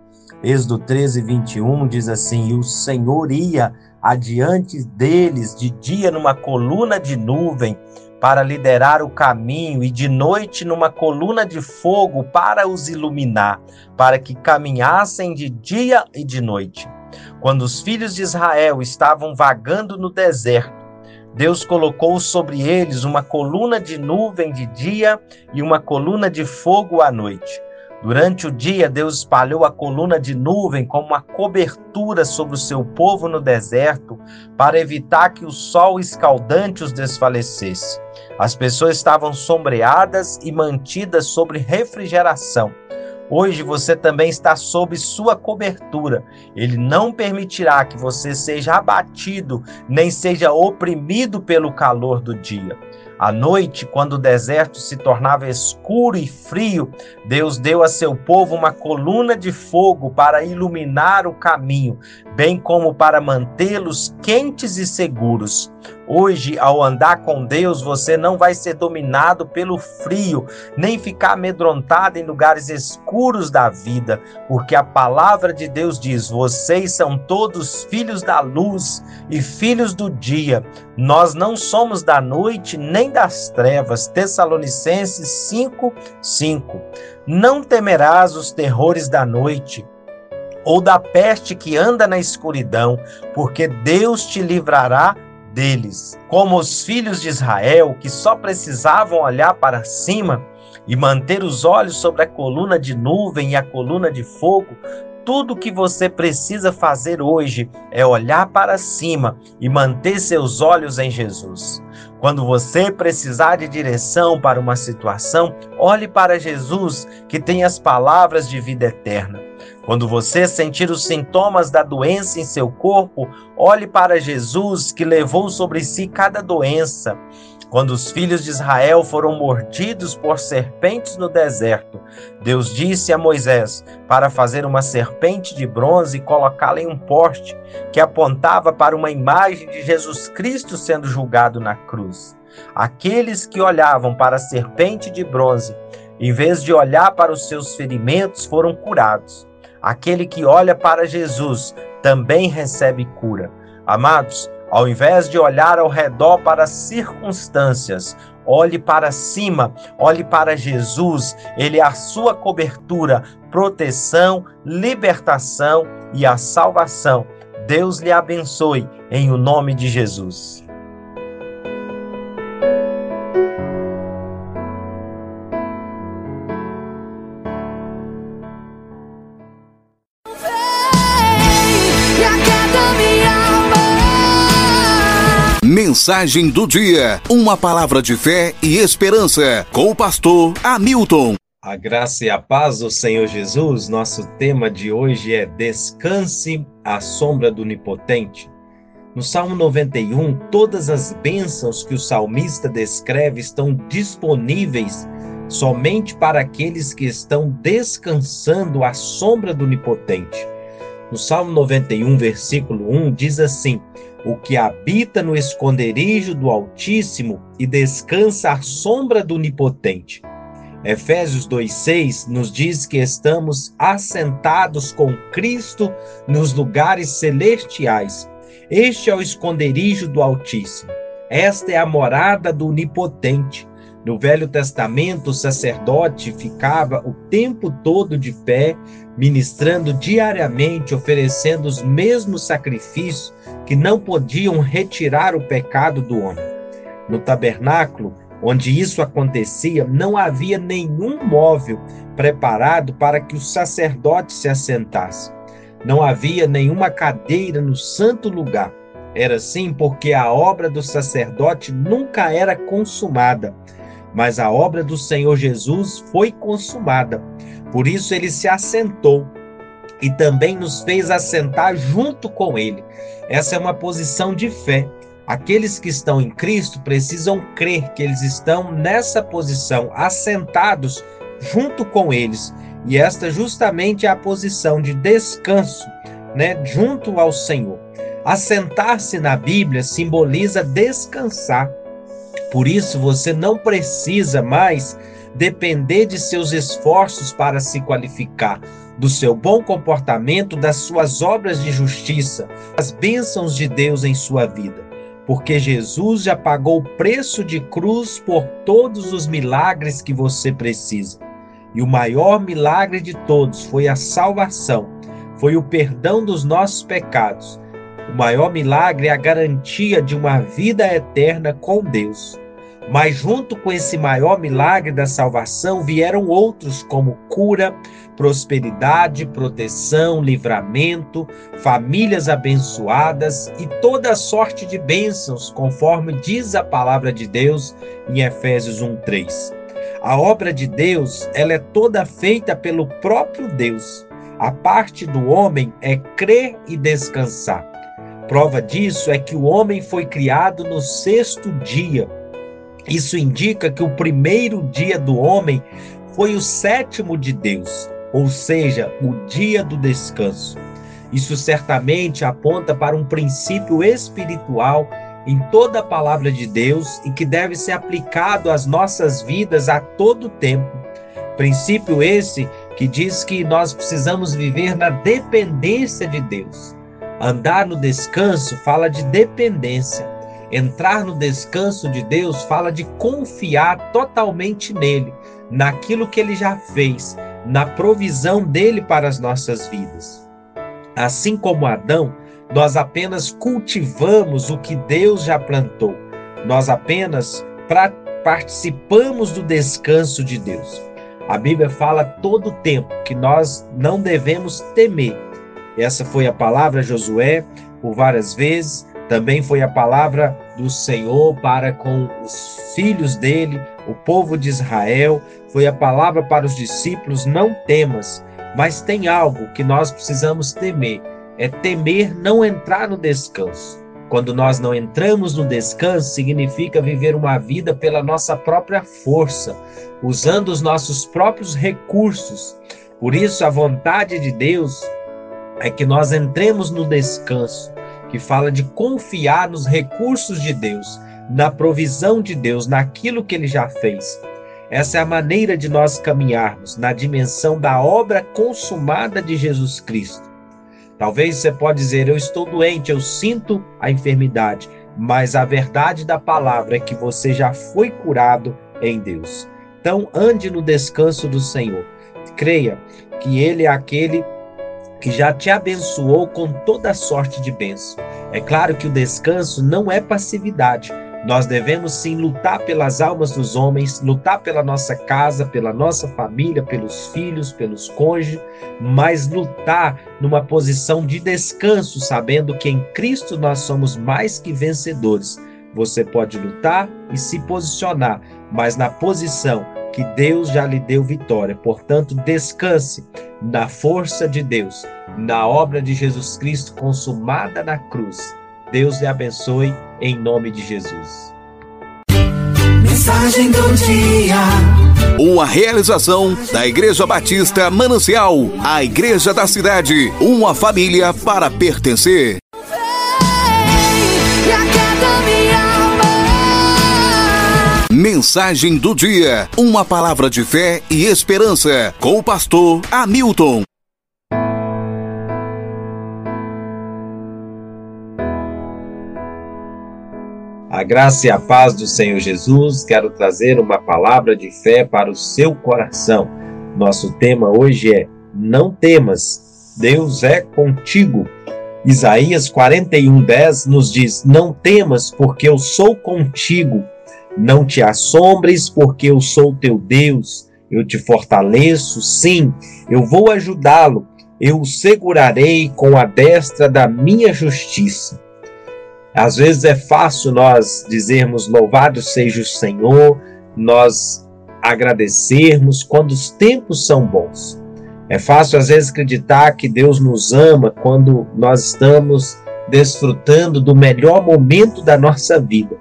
Êxodo 13, 21 diz assim: E o Senhor ia adiante deles de dia numa coluna de nuvem para liderar o caminho, e de noite numa coluna de fogo para os iluminar, para que caminhassem de dia e de noite. Quando os filhos de Israel estavam vagando no deserto, Deus colocou sobre eles uma coluna de nuvem de dia e uma coluna de fogo à noite. Durante o dia, Deus espalhou a coluna de nuvem como uma cobertura sobre o seu povo no deserto, para evitar que o sol escaldante os desfalecesse. As pessoas estavam sombreadas e mantidas sobre refrigeração. Hoje você também está sob sua cobertura. Ele não permitirá que você seja abatido, nem seja oprimido pelo calor do dia. À noite, quando o deserto se tornava escuro e frio, Deus deu a seu povo uma coluna de fogo para iluminar o caminho, bem como para mantê-los quentes e seguros. Hoje, ao andar com Deus, você não vai ser dominado pelo frio, nem ficar amedrontado em lugares escuros da vida, porque a palavra de Deus diz: vocês são todos filhos da luz e filhos do dia. Nós não somos da noite nem das trevas. Tessalonicenses 5, 5. Não temerás os terrores da noite ou da peste que anda na escuridão, porque Deus te livrará deles, como os filhos de Israel que só precisavam olhar para cima e manter os olhos sobre a coluna de nuvem e a coluna de fogo, tudo o que você precisa fazer hoje é olhar para cima e manter seus olhos em Jesus. Quando você precisar de direção para uma situação, olhe para Jesus, que tem as palavras de vida eterna. Quando você sentir os sintomas da doença em seu corpo, olhe para Jesus que levou sobre si cada doença. Quando os filhos de Israel foram mordidos por serpentes no deserto, Deus disse a Moisés para fazer uma serpente de bronze e colocá-la em um poste que apontava para uma imagem de Jesus Cristo sendo julgado na cruz. Aqueles que olhavam para a serpente de bronze, em vez de olhar para os seus ferimentos, foram curados. Aquele que olha para Jesus também recebe cura. Amados, ao invés de olhar ao redor para as circunstâncias, olhe para cima, olhe para Jesus. Ele é a sua cobertura, proteção, libertação e a salvação. Deus lhe abençoe em o nome de Jesus. Mensagem do dia, uma palavra de fé e esperança com o pastor Hamilton. A graça e a paz do Senhor Jesus, nosso tema de hoje é Descanse à sombra do Onipotente. No Salmo 91, todas as bênçãos que o salmista descreve estão disponíveis somente para aqueles que estão descansando à sombra do Onipotente. No Salmo 91, versículo 1, diz assim: O que habita no esconderijo do Altíssimo e descansa à sombra do Onipotente. Efésios 2:6 nos diz que estamos assentados com Cristo nos lugares celestiais. Este é o esconderijo do Altíssimo. Esta é a morada do Onipotente. No Velho Testamento, o sacerdote ficava o tempo todo de pé, ministrando diariamente, oferecendo os mesmos sacrifícios que não podiam retirar o pecado do homem. No tabernáculo, onde isso acontecia, não havia nenhum móvel preparado para que o sacerdote se assentasse. Não havia nenhuma cadeira no santo lugar. Era assim porque a obra do sacerdote nunca era consumada, mas a obra do Senhor Jesus foi consumada. Por isso ele se assentou e também nos fez assentar junto com ele. Essa é uma posição de fé. Aqueles que estão em Cristo precisam crer que eles estão nessa posição, assentados junto com eles. E esta justamente é a posição de descanso, né, junto ao Senhor. Assentar-se na Bíblia simboliza descansar. Por isso você não precisa mais depender de seus esforços para se qualificar, do seu bom comportamento, das suas obras de justiça, as bênçãos de Deus em sua vida porque Jesus já pagou o preço de cruz por todos os milagres que você precisa. E o maior milagre de todos foi a salvação, foi o perdão dos nossos pecados. O maior milagre é a garantia de uma vida eterna com Deus. Mas junto com esse maior milagre da salvação vieram outros como cura, prosperidade, proteção, livramento, famílias abençoadas e toda sorte de bênçãos, conforme diz a palavra de Deus em Efésios 1:3. A obra de Deus, ela é toda feita pelo próprio Deus. A parte do homem é crer e descansar. Prova disso é que o homem foi criado no sexto dia isso indica que o primeiro dia do homem foi o sétimo de Deus, ou seja, o dia do descanso. Isso certamente aponta para um princípio espiritual em toda a palavra de Deus e que deve ser aplicado às nossas vidas a todo tempo. Princípio esse que diz que nós precisamos viver na dependência de Deus. Andar no descanso fala de dependência. Entrar no descanso de Deus fala de confiar totalmente nele, naquilo que ele já fez, na provisão dele para as nossas vidas. Assim como Adão, nós apenas cultivamos o que Deus já plantou. Nós apenas participamos do descanso de Deus. A Bíblia fala todo o tempo que nós não devemos temer. Essa foi a palavra Josué por várias vezes. Também foi a palavra do Senhor para com os filhos dele, o povo de Israel. Foi a palavra para os discípulos: não temas. Mas tem algo que nós precisamos temer: é temer não entrar no descanso. Quando nós não entramos no descanso, significa viver uma vida pela nossa própria força, usando os nossos próprios recursos. Por isso, a vontade de Deus é que nós entremos no descanso, que fala de confiar nos recursos de Deus, na provisão de Deus, naquilo que ele já fez. Essa é a maneira de nós caminharmos na dimensão da obra consumada de Jesus Cristo. Talvez você pode dizer, eu estou doente, eu sinto a enfermidade, mas a verdade da palavra é que você já foi curado em Deus. Então ande no descanso do Senhor. Creia que ele é aquele que já te abençoou com toda sorte de bênção. É claro que o descanso não é passividade. Nós devemos sim lutar pelas almas dos homens, lutar pela nossa casa, pela nossa família, pelos filhos, pelos cônjuges, mas lutar numa posição de descanso, sabendo que em Cristo nós somos mais que vencedores. Você pode lutar e se posicionar, mas na posição que Deus já lhe deu vitória. Portanto, descanse na força de Deus, na obra de Jesus Cristo consumada na cruz. Deus lhe abençoe em nome de Jesus. Mensagem do dia. Uma realização da Igreja Batista Manancial, a igreja da cidade, uma família para pertencer. Mensagem do dia, uma palavra de fé e esperança com o pastor Hamilton. A graça e a paz do Senhor Jesus, quero trazer uma palavra de fé para o seu coração. Nosso tema hoje é: Não temas, Deus é contigo. Isaías 41:10 nos diz: Não temas, porque eu sou contigo. Não te assombres, porque eu sou teu Deus. Eu te fortaleço, sim, eu vou ajudá-lo. Eu o segurarei com a destra da minha justiça. Às vezes é fácil nós dizermos louvado seja o Senhor, nós agradecermos quando os tempos são bons. É fácil às vezes acreditar que Deus nos ama quando nós estamos desfrutando do melhor momento da nossa vida.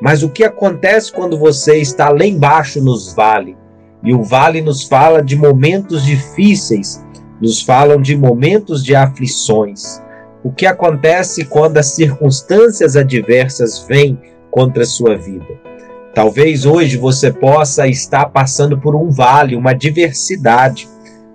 Mas o que acontece quando você está lá embaixo nos vales? E o vale nos fala de momentos difíceis, nos falam de momentos de aflições o que acontece quando as circunstâncias adversas vêm contra a sua vida. Talvez hoje você possa estar passando por um vale, uma adversidade.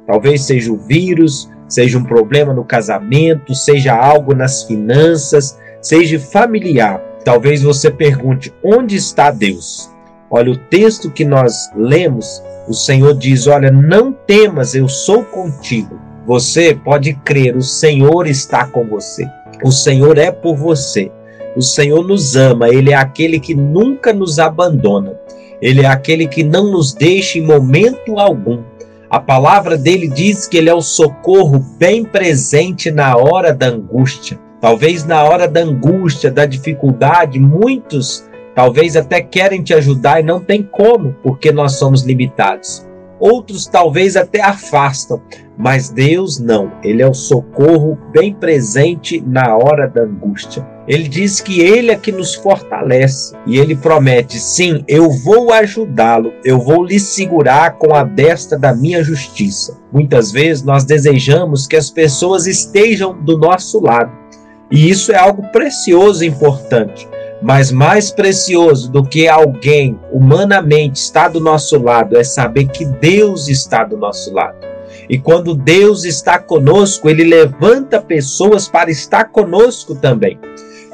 Talvez seja o vírus, seja um problema no casamento, seja algo nas finanças, seja familiar. Talvez você pergunte: onde está Deus? Olha, o texto que nós lemos, o Senhor diz: Olha, não temas, eu sou contigo. Você pode crer, o Senhor está com você. O Senhor é por você. O Senhor nos ama, Ele é aquele que nunca nos abandona. Ele é aquele que não nos deixa em momento algum. A palavra dele diz que ele é o socorro bem presente na hora da angústia. Talvez na hora da angústia, da dificuldade, muitos talvez até querem te ajudar e não tem como, porque nós somos limitados outros talvez até afastam, mas Deus não, Ele é o socorro bem presente na hora da angústia. Ele diz que Ele é que nos fortalece e Ele promete: sim, eu vou ajudá-lo, eu vou lhe segurar com a destra da minha justiça. Muitas vezes nós desejamos que as pessoas estejam do nosso lado e isso é algo precioso e importante. Mas mais precioso do que alguém humanamente estar do nosso lado é saber que Deus está do nosso lado. E quando Deus está conosco, ele levanta pessoas para estar conosco também.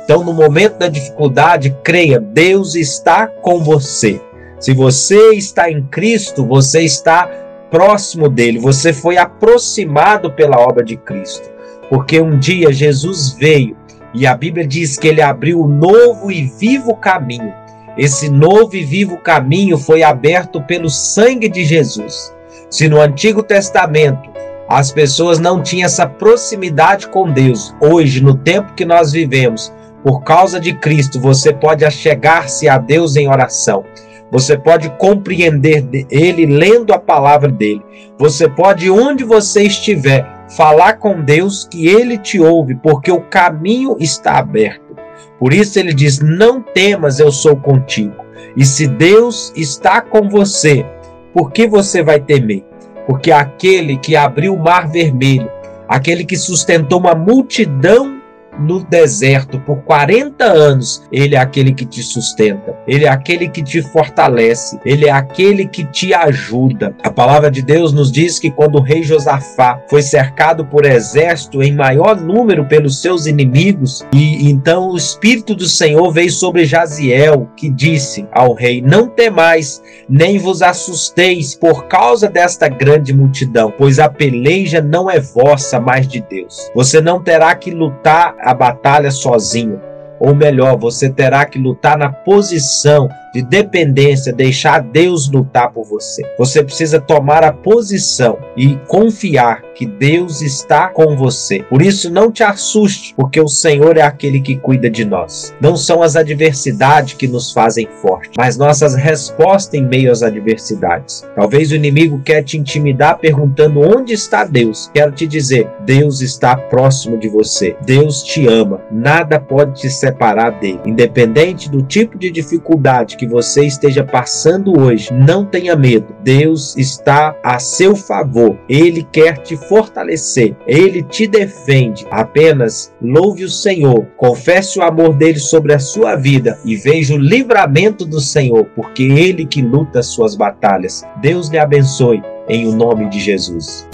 Então, no momento da dificuldade, creia, Deus está com você. Se você está em Cristo, você está próximo dele, você foi aproximado pela obra de Cristo. Porque um dia Jesus veio e a Bíblia diz que ele abriu um novo e vivo caminho. Esse novo e vivo caminho foi aberto pelo sangue de Jesus. Se no Antigo Testamento as pessoas não tinham essa proximidade com Deus, hoje, no tempo que nós vivemos, por causa de Cristo, você pode achegar-se a Deus em oração. Você pode compreender Ele lendo a palavra dele. Você pode, onde você estiver, falar com Deus que ele te ouve, porque o caminho está aberto. Por isso ele diz: Não temas, eu sou contigo. E se Deus está com você, por que você vai temer? Porque aquele que abriu o mar vermelho, aquele que sustentou uma multidão no deserto por 40 anos, ele é aquele que te sustenta, ele é aquele que te fortalece, ele é aquele que te ajuda. A palavra de Deus nos diz que quando o rei Josafá foi cercado por exército em maior número pelos seus inimigos, e então o espírito do Senhor veio sobre Jaziel, que disse ao rei: Não temais, nem vos assusteis por causa desta grande multidão, pois a peleja não é vossa, mas de Deus. Você não terá que lutar a batalha sozinho. Ou melhor, você terá que lutar na posição de dependência, deixar Deus lutar por você. Você precisa tomar a posição e confiar que Deus está com você. Por isso, não te assuste, porque o Senhor é aquele que cuida de nós. Não são as adversidades que nos fazem fortes, mas nossas respostas em meio às adversidades. Talvez o inimigo quer te intimidar perguntando onde está Deus. Quero te dizer, Deus está próximo de você. Deus te ama. Nada pode te separar dele. Independente do tipo de dificuldade que você esteja passando hoje, não tenha medo. Deus está a seu favor. Ele quer te fortalecer. Ele te defende. Apenas louve o Senhor, confesse o amor dele sobre a sua vida e veja o livramento do Senhor, porque ele que luta as suas batalhas. Deus lhe abençoe em o nome de Jesus.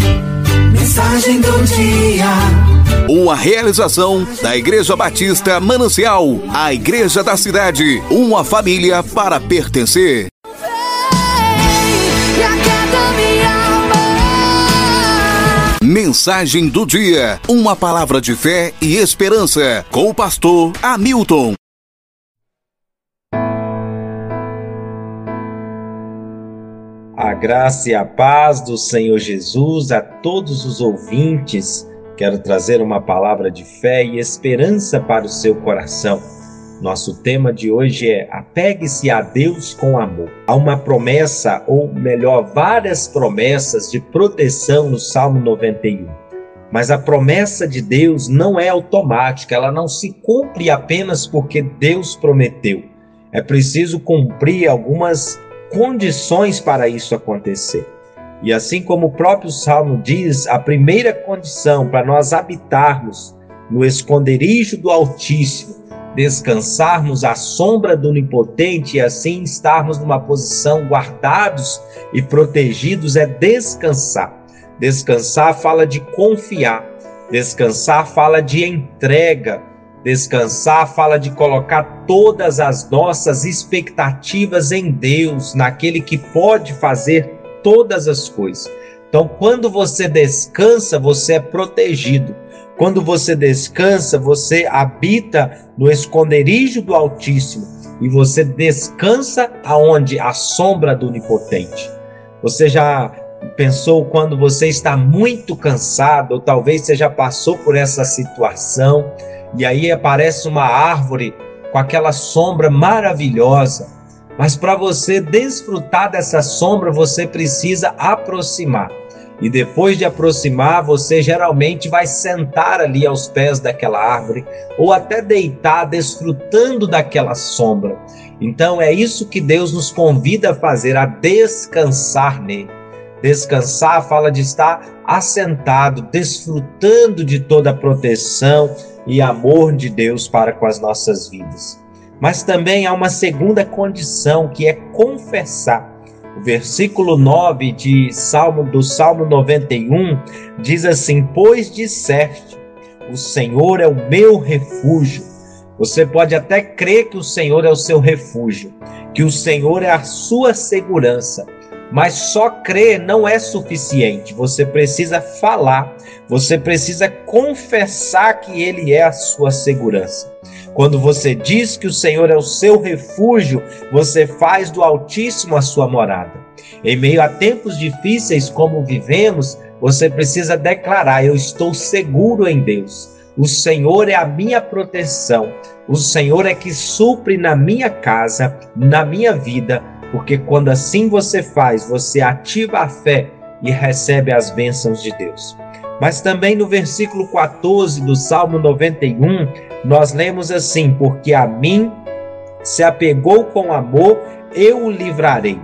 Mensagem do dia. Uma realização da Igreja Batista Manancial, a igreja da cidade, uma família para pertencer. Mensagem do dia, uma palavra de fé e esperança com o pastor Hamilton. A graça e a paz do Senhor Jesus a todos os ouvintes. Quero trazer uma palavra de fé e esperança para o seu coração. Nosso tema de hoje é Apegue-se a Deus com amor. Há uma promessa, ou melhor, várias promessas de proteção no Salmo 91. Mas a promessa de Deus não é automática, ela não se cumpre apenas porque Deus prometeu. É preciso cumprir algumas condições para isso acontecer. E assim como o próprio Salmo diz, a primeira condição para nós habitarmos no esconderijo do Altíssimo descansarmos à sombra do Onipotente e assim estarmos numa posição guardados e protegidos é descansar. Descansar fala de confiar, descansar fala de entrega, descansar fala de colocar todas as nossas expectativas em Deus, naquele que pode fazer todas as coisas. Então, quando você descansa, você é protegido. Quando você descansa, você habita no esconderijo do Altíssimo e você descansa aonde a sombra do Onipotente. Você já pensou quando você está muito cansado, ou talvez você já passou por essa situação, e aí aparece uma árvore com aquela sombra maravilhosa. Mas para você desfrutar dessa sombra, você precisa aproximar. E depois de aproximar, você geralmente vai sentar ali aos pés daquela árvore ou até deitar, desfrutando daquela sombra. Então é isso que Deus nos convida a fazer, a descansar nele. Descansar fala de estar assentado, desfrutando de toda a proteção e amor de Deus para com as nossas vidas. Mas também há uma segunda condição que é confessar o versículo 9 de Salmo do Salmo 91 diz assim: "Pois disseste: O Senhor é o meu refúgio". Você pode até crer que o Senhor é o seu refúgio, que o Senhor é a sua segurança, mas só crer não é suficiente. Você precisa falar, você precisa confessar que ele é a sua segurança. Quando você diz que o Senhor é o seu refúgio, você faz do Altíssimo a sua morada. Em meio a tempos difíceis como vivemos, você precisa declarar: Eu estou seguro em Deus. O Senhor é a minha proteção. O Senhor é que supre na minha casa, na minha vida, porque quando assim você faz, você ativa a fé e recebe as bênçãos de Deus. Mas também no versículo 14 do Salmo 91, nós lemos assim: Porque a mim se apegou com amor, eu o livrarei.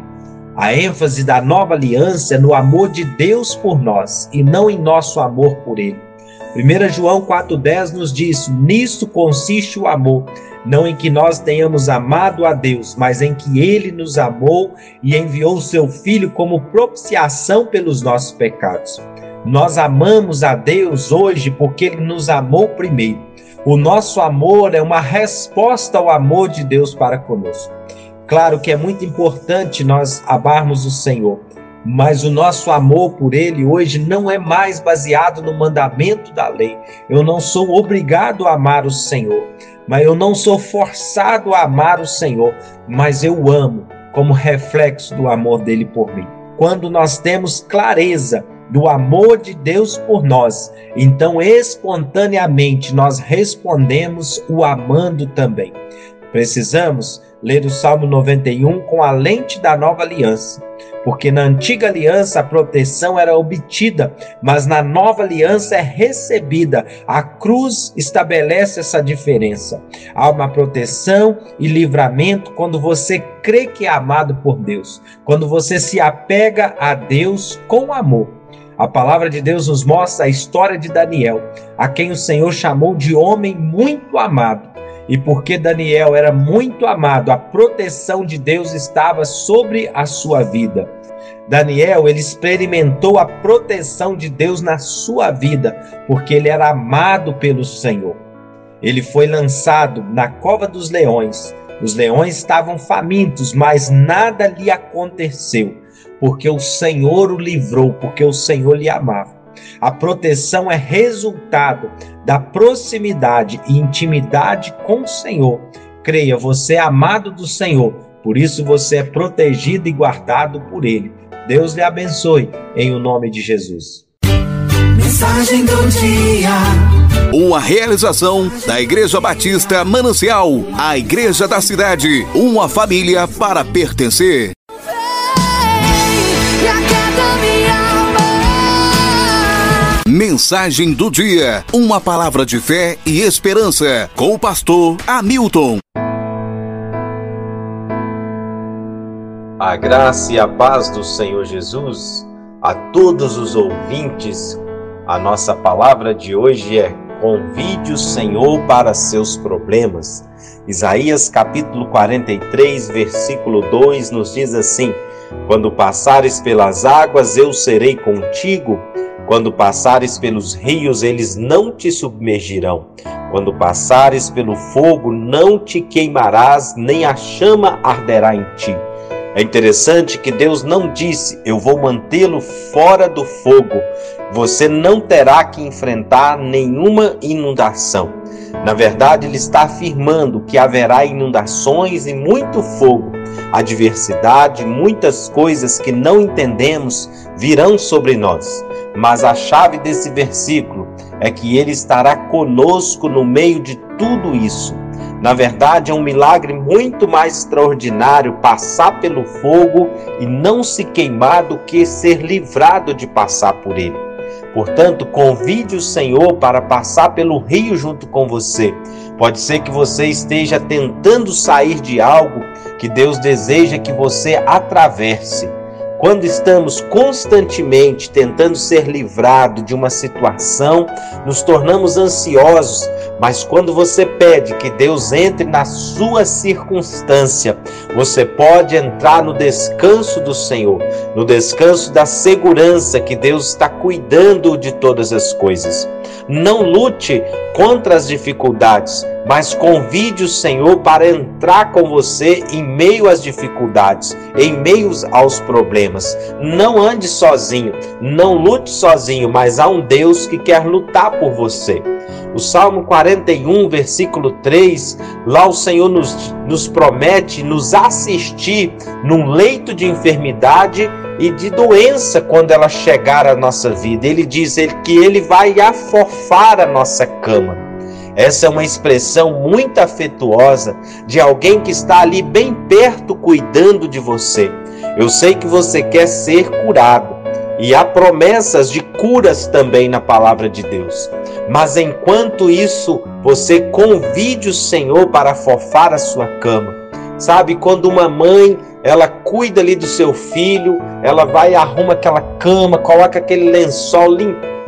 A ênfase da nova aliança é no amor de Deus por nós e não em nosso amor por Ele. 1 João 4,10 nos diz: Nisto consiste o amor, não em que nós tenhamos amado a Deus, mas em que Ele nos amou e enviou o seu Filho como propiciação pelos nossos pecados. Nós amamos a Deus hoje porque Ele nos amou primeiro. O nosso amor é uma resposta ao amor de Deus para conosco. Claro que é muito importante nós amarmos o Senhor, mas o nosso amor por Ele hoje não é mais baseado no mandamento da lei. Eu não sou obrigado a amar o Senhor, mas eu não sou forçado a amar o Senhor, mas eu amo como reflexo do amor dele por mim. Quando nós temos clareza do amor de Deus por nós, então espontaneamente nós respondemos o amando também. Precisamos ler o Salmo 91 com a lente da nova aliança, porque na antiga aliança a proteção era obtida, mas na nova aliança é recebida. A cruz estabelece essa diferença. Há uma proteção e livramento quando você crê que é amado por Deus, quando você se apega a Deus com amor. A palavra de Deus nos mostra a história de Daniel, a quem o Senhor chamou de homem muito amado. E porque Daniel era muito amado, a proteção de Deus estava sobre a sua vida. Daniel, ele experimentou a proteção de Deus na sua vida, porque ele era amado pelo Senhor. Ele foi lançado na cova dos leões. Os leões estavam famintos, mas nada lhe aconteceu, porque o Senhor o livrou, porque o Senhor lhe amava. A proteção é resultado da proximidade e intimidade com o Senhor. Creia, você é amado do Senhor, por isso você é protegido e guardado por Ele. Deus lhe abençoe, em o nome de Jesus. Mensagem do dia. Uma realização da Igreja Batista Manancial, a igreja da cidade, uma família para pertencer. Mensagem do dia, uma palavra de fé e esperança, com o pastor Hamilton. A graça e a paz do Senhor Jesus a todos os ouvintes. A nossa palavra de hoje é Convide o Senhor para seus problemas. Isaías capítulo 43, versículo 2 nos diz assim: Quando passares pelas águas, eu serei contigo quando passares pelos rios, eles não te submergirão. Quando passares pelo fogo, não te queimarás, nem a chama arderá em ti. É interessante que Deus não disse: Eu vou mantê-lo fora do fogo. Você não terá que enfrentar nenhuma inundação. Na verdade, Ele está afirmando que haverá inundações e muito fogo. Adversidade, muitas coisas que não entendemos virão sobre nós. Mas a chave desse versículo é que ele estará conosco no meio de tudo isso. Na verdade, é um milagre muito mais extraordinário passar pelo fogo e não se queimar do que ser livrado de passar por ele. Portanto, convide o Senhor para passar pelo rio junto com você. Pode ser que você esteja tentando sair de algo que Deus deseja que você atravesse. Quando estamos constantemente tentando ser livrado de uma situação, nos tornamos ansiosos, mas quando você pede que Deus entre na sua circunstância, você pode entrar no descanso do Senhor, no descanso da segurança que Deus está cuidando de todas as coisas. Não lute contra as dificuldades, mas convide o Senhor para entrar com você em meio às dificuldades, em meio aos problemas. Não ande sozinho, não lute sozinho, mas há um Deus que quer lutar por você. O Salmo 41, versículo 3, lá o Senhor nos, nos promete nos assistir num leito de enfermidade e de doença quando ela chegar à nossa vida. Ele diz que ele vai afofar a nossa cama. Essa é uma expressão muito afetuosa de alguém que está ali bem perto cuidando de você. Eu sei que você quer ser curado e há promessas de curas também na palavra de Deus. Mas enquanto isso, você convide o Senhor para afofar a sua cama. Sabe, quando uma mãe ela cuida ali do seu filho, ela vai arruma aquela cama, coloca aquele lençol limpinho,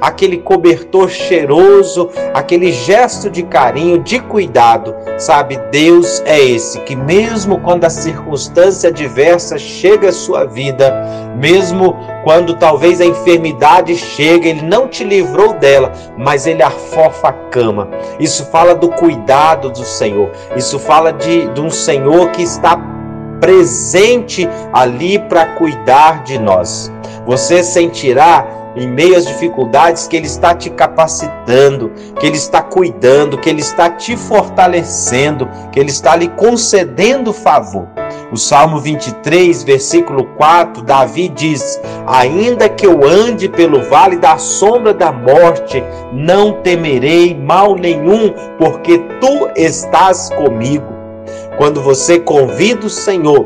aquele cobertor cheiroso, aquele gesto de carinho, de cuidado. Sabe, Deus é esse que mesmo quando a circunstância adversa chega à sua vida, mesmo quando talvez a enfermidade chega, ele não te livrou dela, mas ele afofa a cama. Isso fala do cuidado do Senhor. Isso fala de, de um Senhor que está presente ali para cuidar de nós. Você sentirá em meio às dificuldades, que Ele está te capacitando, que Ele está cuidando, que Ele está te fortalecendo, que Ele está lhe concedendo favor. O Salmo 23, versículo 4, Davi diz: Ainda que eu ande pelo vale da sombra da morte, não temerei mal nenhum, porque tu estás comigo. Quando você convida o Senhor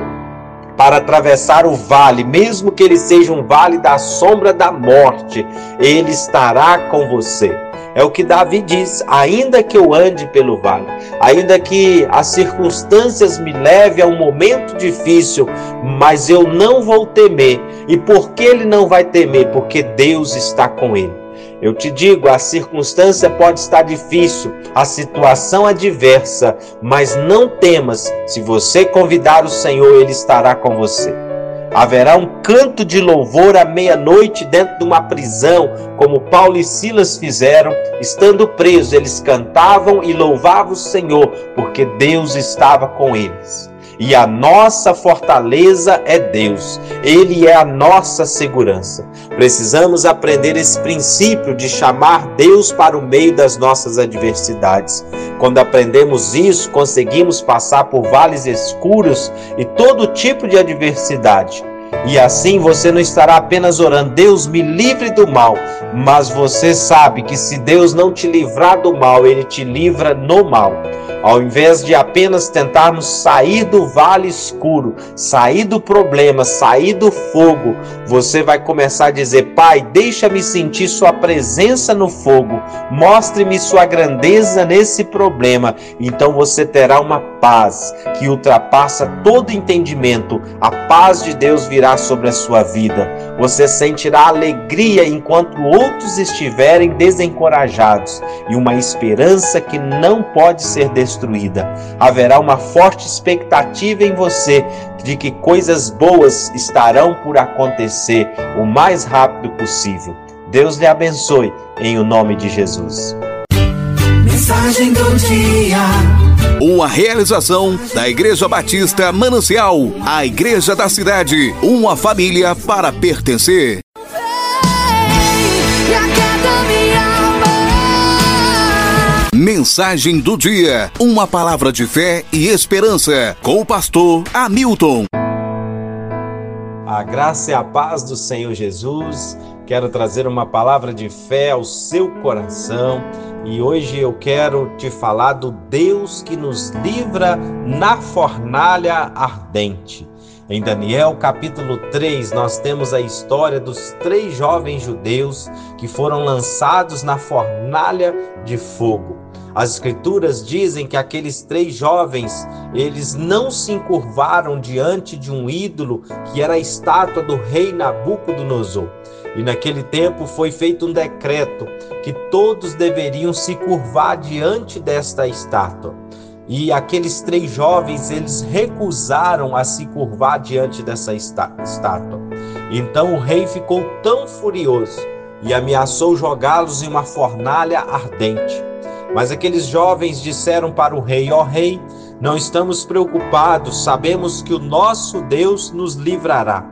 para atravessar o vale, mesmo que ele seja um vale da sombra da morte, ele estará com você. É o que Davi diz: ainda que eu ande pelo vale, ainda que as circunstâncias me levem a um momento difícil, mas eu não vou temer. E por que ele não vai temer? Porque Deus está com ele. Eu te digo, a circunstância pode estar difícil, a situação adversa, mas não temas, se você convidar o Senhor, ele estará com você. Haverá um canto de louvor à meia-noite dentro de uma prisão, como Paulo e Silas fizeram, estando presos, eles cantavam e louvavam o Senhor, porque Deus estava com eles. E a nossa fortaleza é Deus, Ele é a nossa segurança. Precisamos aprender esse princípio de chamar Deus para o meio das nossas adversidades. Quando aprendemos isso, conseguimos passar por vales escuros e todo tipo de adversidade. E assim você não estará apenas orando, Deus me livre do mal, mas você sabe que se Deus não te livrar do mal, Ele te livra no mal. Ao invés de apenas tentarmos sair do vale escuro, sair do problema, sair do fogo, você vai começar a dizer: Pai, deixa-me sentir Sua presença no fogo, mostre-me Sua grandeza nesse problema. Então você terá uma paz que ultrapassa todo entendimento. A paz de Deus virá sobre a sua vida. Você sentirá alegria enquanto outros estiverem desencorajados e uma esperança que não pode ser destruída. Haverá uma forte expectativa em você de que coisas boas estarão por acontecer o mais rápido possível. Deus lhe abençoe em o nome de Jesus. Mensagem do dia. Uma realização da Igreja Batista Manancial, a igreja da cidade, uma família para pertencer. Mensagem do dia, uma palavra de fé e esperança, com o pastor Hamilton. A graça e a paz do Senhor Jesus. Quero trazer uma palavra de fé ao seu coração e hoje eu quero te falar do Deus que nos livra na fornalha ardente. Em Daniel capítulo 3, nós temos a história dos três jovens judeus que foram lançados na fornalha de fogo. As escrituras dizem que aqueles três jovens, eles não se encurvaram diante de um ídolo que era a estátua do rei Nabucodonosor. E naquele tempo foi feito um decreto que todos deveriam se curvar diante desta estátua. E aqueles três jovens, eles recusaram a se curvar diante dessa estátua. Então o rei ficou tão furioso e ameaçou jogá-los em uma fornalha ardente. Mas aqueles jovens disseram para o rei: Ó oh, rei, não estamos preocupados, sabemos que o nosso Deus nos livrará.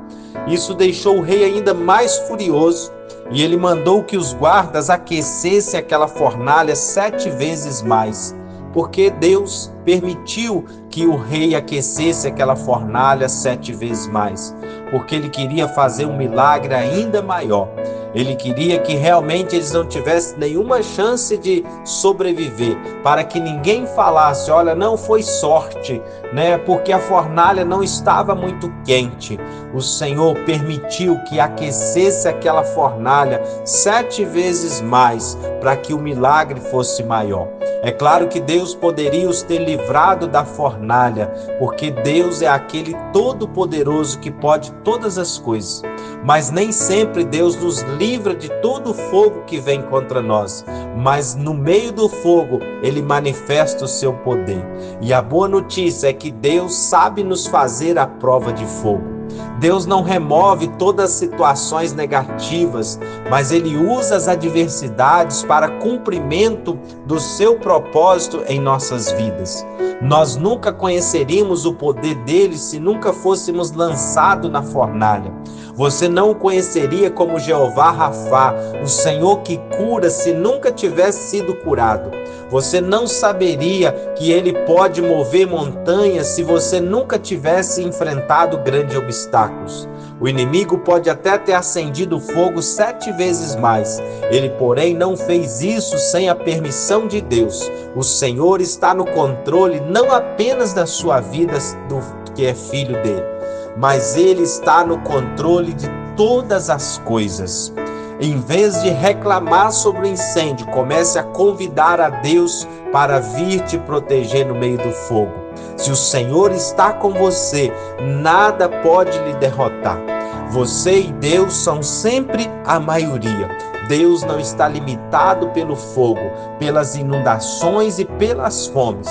Isso deixou o rei ainda mais furioso e ele mandou que os guardas aquecessem aquela fornalha sete vezes mais, porque Deus permitiu que o rei aquecesse aquela fornalha sete vezes mais, porque ele queria fazer um milagre ainda maior. Ele queria que realmente eles não tivessem nenhuma chance de sobreviver, para que ninguém falasse: olha, não foi sorte, né? Porque a fornalha não estava muito quente. O Senhor permitiu que aquecesse aquela fornalha sete vezes mais, para que o milagre fosse maior. É claro que Deus poderia os ter livrado da fornalha, porque Deus é aquele todo-poderoso que pode todas as coisas. Mas nem sempre Deus nos livra de todo o fogo que vem contra nós. Mas no meio do fogo, ele manifesta o seu poder. E a boa notícia é que Deus sabe nos fazer a prova de fogo. Deus não remove todas as situações negativas, mas Ele usa as adversidades para cumprimento do seu propósito em nossas vidas. Nós nunca conheceríamos o poder dele se nunca fôssemos lançados na fornalha. Você não o conheceria como Jeová Rafá, o Senhor que cura se nunca tivesse sido curado. Você não saberia que ele pode mover montanhas se você nunca tivesse enfrentado grandes obstáculos. O inimigo pode até ter acendido fogo sete vezes mais. Ele, porém, não fez isso sem a permissão de Deus. O Senhor está no controle não apenas da sua vida, do que é filho dele, mas ele está no controle de todas as coisas. Em vez de reclamar sobre o incêndio, comece a convidar a Deus para vir te proteger no meio do fogo. Se o Senhor está com você, nada pode lhe derrotar. Você e Deus são sempre a maioria. Deus não está limitado pelo fogo, pelas inundações e pelas fomes.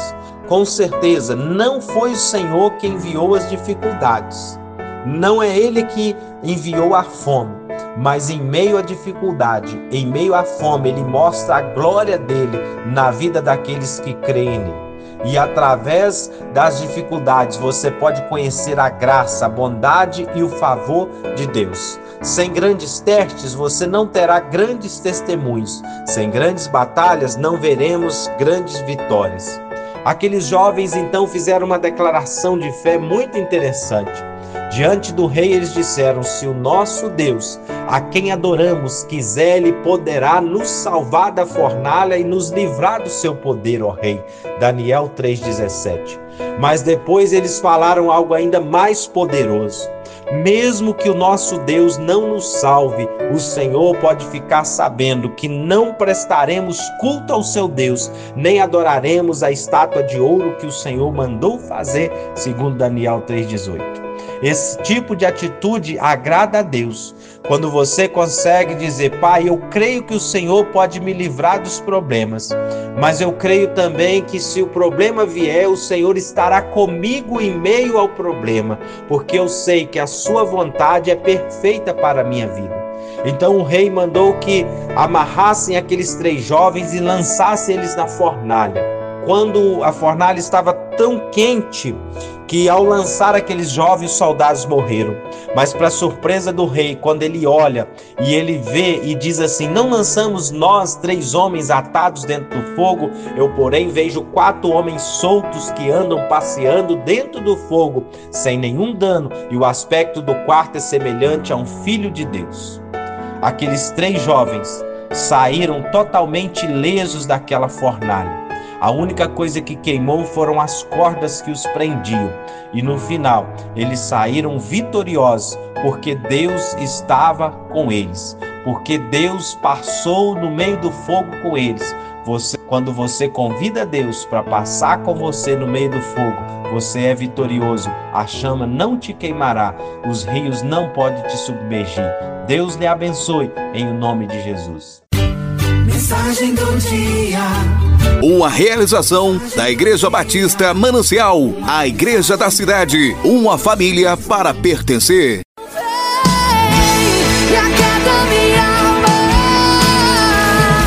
Com certeza, não foi o Senhor que enviou as dificuldades. Não é Ele que enviou a fome, mas em meio à dificuldade, em meio à fome, Ele mostra a glória dele na vida daqueles que creem nele e através das dificuldades você pode conhecer a graça, a bondade e o favor de Deus. Sem grandes testes você não terá grandes testemunhos. Sem grandes batalhas não veremos grandes vitórias. Aqueles jovens então fizeram uma declaração de fé muito interessante. Diante do rei, eles disseram: Se o nosso Deus, a quem adoramos, quiser, ele poderá nos salvar da fornalha e nos livrar do seu poder, ó rei. Daniel 3,17. Mas depois eles falaram algo ainda mais poderoso. Mesmo que o nosso Deus não nos salve, o Senhor pode ficar sabendo que não prestaremos culto ao seu Deus, nem adoraremos a estátua de ouro que o Senhor mandou fazer, segundo Daniel 3,18. Esse tipo de atitude agrada a Deus. Quando você consegue dizer, Pai, eu creio que o Senhor pode me livrar dos problemas, mas eu creio também que se o problema vier, o Senhor estará comigo em meio ao problema, porque eu sei que a Sua vontade é perfeita para a minha vida. Então o rei mandou que amarrassem aqueles três jovens e lançassem eles na fornalha. Quando a fornalha estava tão quente que ao lançar aqueles jovens soldados morreram. Mas para surpresa do rei, quando ele olha e ele vê e diz assim: Não lançamos nós três homens atados dentro do fogo, eu porém vejo quatro homens soltos que andam passeando dentro do fogo sem nenhum dano, e o aspecto do quarto é semelhante a um filho de Deus. Aqueles três jovens saíram totalmente lesos daquela fornalha. A única coisa que queimou foram as cordas que os prendiam. E no final, eles saíram vitoriosos, porque Deus estava com eles. Porque Deus passou no meio do fogo com eles. Você, quando você convida Deus para passar com você no meio do fogo, você é vitorioso. A chama não te queimará, os rios não podem te submergir. Deus lhe abençoe em nome de Jesus. Mensagem do dia. Uma realização da Igreja Batista Manancial, a igreja da cidade, uma família para pertencer.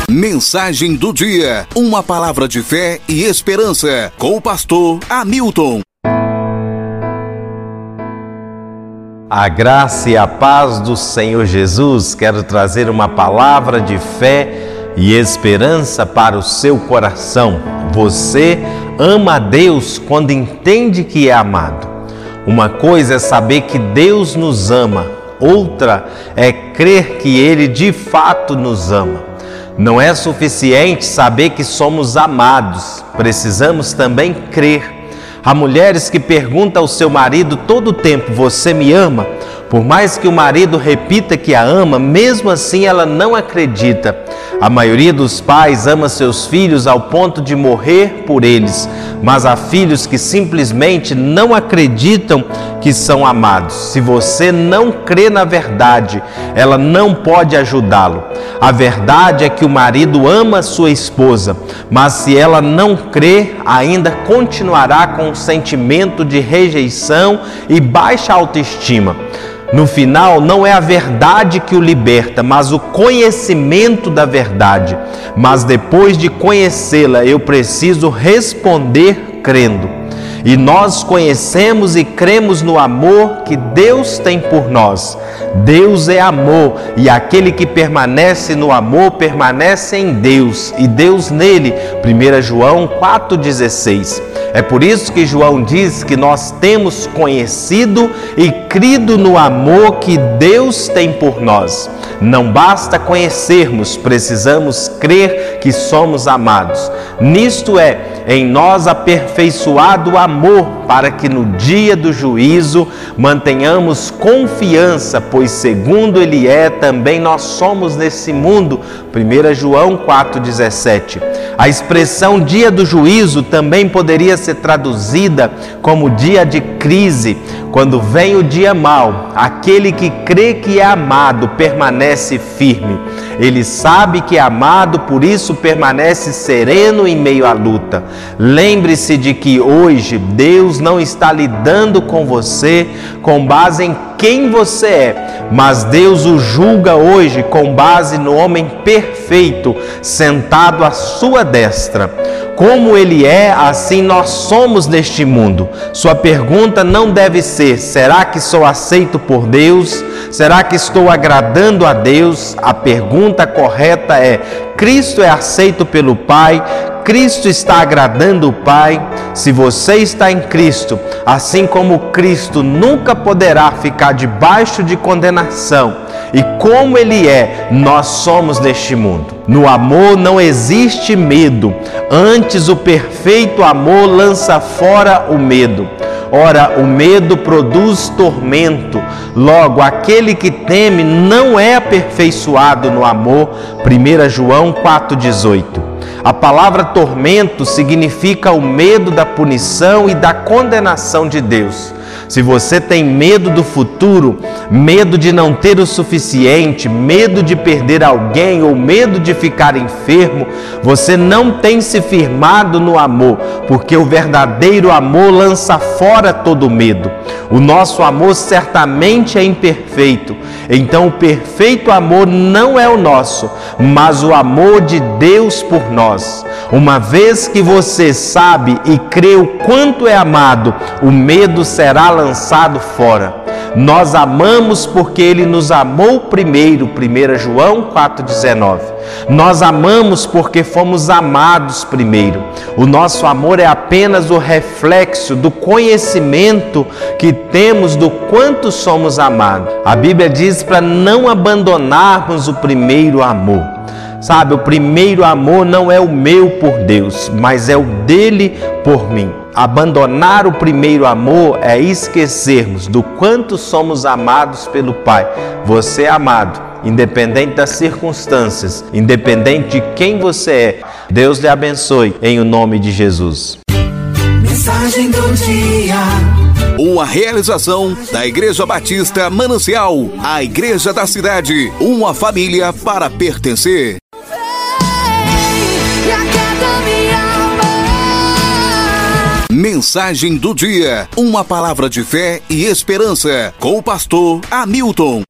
Mensagem do dia, uma palavra de fé e esperança com o pastor Hamilton. A graça e a paz do Senhor Jesus, quero trazer uma palavra de fé e esperança para o seu coração. Você ama a Deus quando entende que é amado. Uma coisa é saber que Deus nos ama, outra é crer que Ele de fato nos ama. Não é suficiente saber que somos amados, precisamos também crer. Há mulheres que perguntam ao seu marido todo o tempo: Você me ama? Por mais que o marido repita que a ama, mesmo assim ela não acredita. A maioria dos pais ama seus filhos ao ponto de morrer por eles, mas há filhos que simplesmente não acreditam que são amados. Se você não crê na verdade, ela não pode ajudá-lo. A verdade é que o marido ama sua esposa, mas se ela não crê, ainda continuará com um sentimento de rejeição e baixa autoestima. No final, não é a verdade que o liberta, mas o conhecimento da verdade. Mas depois de conhecê-la, eu preciso responder crendo. E nós conhecemos e cremos no amor que Deus tem por nós. Deus é amor e aquele que permanece no amor permanece em Deus e Deus nele. 1 João 4,16. É por isso que João diz que nós temos conhecido e crido no amor que Deus tem por nós. Não basta conhecermos, precisamos crer que somos amados. Nisto é, em nós aperfeiçoado o amor, para que no dia do juízo mantenhamos confiança, pois segundo Ele é, também nós somos nesse mundo. 1 João 4,17. A expressão dia do juízo também poderia ser traduzida como dia de crise, quando vem o dia mau, aquele que crê que é amado permanece firme. Ele sabe que é amado, por isso permanece sereno em meio à luta. Lembre-se de que hoje Deus não está lidando com você com base em quem você é, mas Deus o julga hoje com base no homem perfeito sentado à sua destra. Como ele é, assim nós somos neste mundo. Sua pergunta não deve ser: será que sou aceito por Deus? Será que estou agradando a Deus? A pergunta correta é: Cristo é aceito pelo Pai? Cristo está agradando o Pai? Se você está em Cristo, assim como Cristo nunca poderá ficar debaixo de condenação, e como Ele é, nós somos neste mundo. No amor não existe medo, antes o perfeito amor lança fora o medo. Ora, o medo produz tormento, logo, aquele que teme não é aperfeiçoado no amor. 1 João 4,18. A palavra tormento significa o medo da punição e da condenação de Deus. Se você tem medo do futuro, medo de não ter o suficiente, medo de perder alguém ou medo de ficar enfermo, você não tem se firmado no amor, porque o verdadeiro amor lança fora todo medo. O nosso amor certamente é imperfeito, então o perfeito amor não é o nosso, mas o amor de Deus por nós. Uma vez que você sabe e crê o quanto é amado, o medo será lançado fora. Nós amamos porque Ele nos amou primeiro, 1 João 4,19. Nós amamos porque fomos amados primeiro. O nosso amor é apenas o reflexo do conhecimento que temos do quanto somos amados. A Bíblia diz para não abandonarmos o primeiro amor. Sabe, o primeiro amor não é o meu por Deus, mas é o dele por mim. Abandonar o primeiro amor é esquecermos do quanto somos amados pelo Pai. Você é amado, independente das circunstâncias, independente de quem você é. Deus lhe abençoe em o nome de Jesus. Mensagem do dia. Uma realização da Igreja Batista Manancial, a igreja da cidade, uma família para pertencer. Mensagem do dia, uma palavra de fé e esperança com o pastor Hamilton.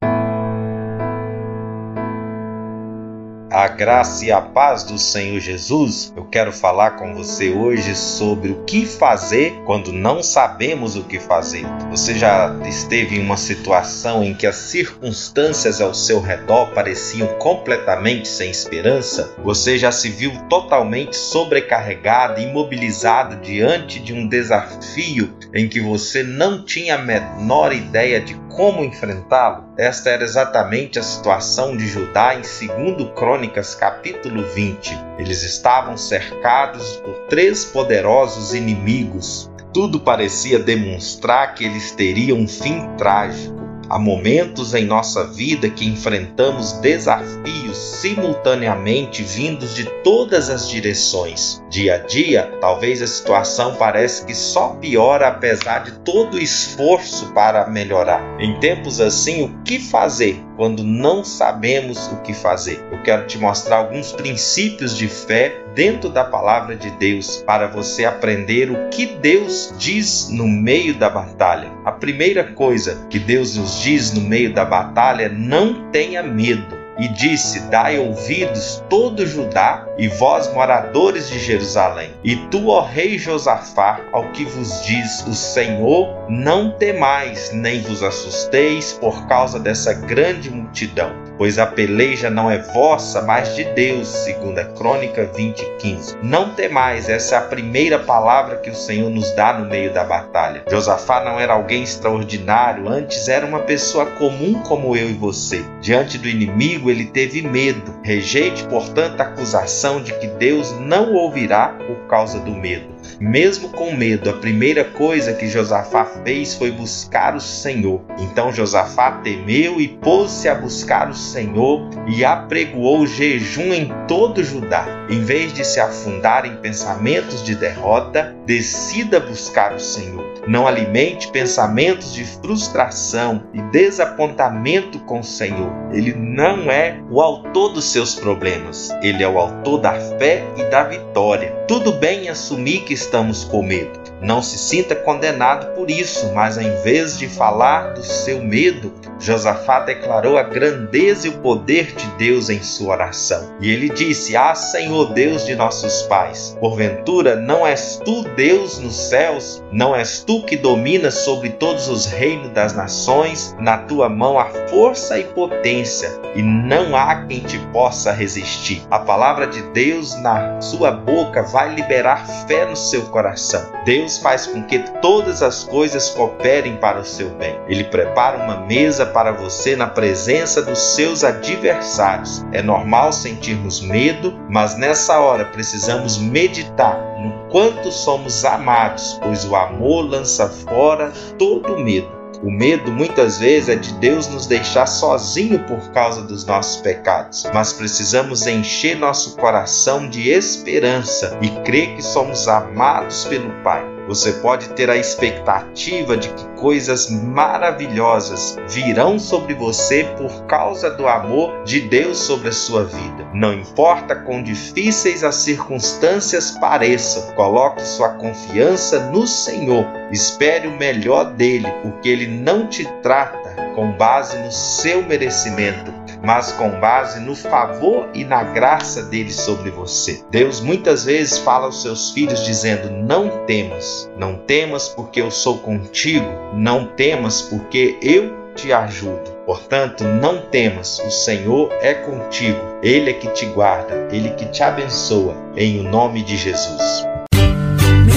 A graça e a paz do Senhor Jesus. Eu quero falar com você hoje sobre o que fazer quando não sabemos o que fazer. Você já esteve em uma situação em que as circunstâncias ao seu redor pareciam completamente sem esperança? Você já se viu totalmente sobrecarregado, imobilizado diante de um desafio em que você não tinha a menor ideia de como enfrentá-lo? Esta era exatamente a situação de Judá em 2 Crônicas, capítulo 20. Eles estavam cercados por três poderosos inimigos. Tudo parecia demonstrar que eles teriam um fim trágico. Há momentos em nossa vida que enfrentamos desafios simultaneamente vindos de todas as direções. Dia a dia, talvez a situação pareça que só piora apesar de todo o esforço para melhorar. Em tempos assim, o que fazer quando não sabemos o que fazer? Eu quero te mostrar alguns princípios de fé dentro da palavra de Deus para você aprender o que Deus diz no meio da batalha. A primeira coisa que Deus nos diz no meio da batalha é não tenha medo. E disse: Dai ouvidos todo Judá e vós moradores de Jerusalém. E tu, ó rei Josafá, ao que vos diz o Senhor, não temais nem vos assusteis por causa dessa grande multidão, pois a peleja não é vossa, mas de Deus, segundo a Crônica 20:15. Não temais, essa é a primeira palavra que o Senhor nos dá no meio da batalha. Josafá não era alguém extraordinário, antes era uma pessoa comum como eu e você. Diante do inimigo, ele teve medo. Rejeite, portanto, a acusação de que Deus não ouvirá por causa do medo. Mesmo com medo, a primeira coisa que Josafá fez foi buscar o Senhor. Então Josafá temeu e pôs-se a buscar o Senhor e apregoou jejum em todo Judá. Em vez de se afundar em pensamentos de derrota, decida buscar o Senhor. Não alimente pensamentos de frustração e desapontamento com o Senhor. Ele não é o autor dos seus problemas, ele é o autor da fé e da vitória. Tudo bem assumir que estamos com medo. Não se sinta condenado por isso, mas em vez de falar do seu medo, Josafá declarou a grandeza e o poder de Deus em sua oração. E ele disse: Ah, Senhor Deus de nossos pais, porventura não és tu Deus nos céus? Não és tu que dominas sobre todos os reinos das nações? Na tua mão há força e potência, e não há quem te possa resistir. A palavra de Deus na sua boca vai liberar fé no seu coração. Deus faz com que todas as coisas cooperem para o seu bem. Ele prepara uma mesa para você na presença dos seus adversários. É normal sentirmos medo, mas nessa hora precisamos meditar no quanto somos amados, pois o amor lança fora todo medo. O medo muitas vezes é de Deus nos deixar sozinho por causa dos nossos pecados, mas precisamos encher nosso coração de esperança e crer que somos amados pelo Pai. Você pode ter a expectativa de que coisas maravilhosas virão sobre você por causa do amor de Deus sobre a sua vida. Não importa quão difíceis as circunstâncias pareçam, coloque sua confiança no Senhor. Espere o melhor dele, porque ele não te trata com base no seu merecimento, mas com base no favor e na graça dele sobre você. Deus muitas vezes fala aos seus filhos dizendo: Não temas, não temas porque eu sou contigo, não temas porque eu te ajudo. Portanto, não temas, o Senhor é contigo, Ele é que te guarda, Ele que te abençoa, em o nome de Jesus.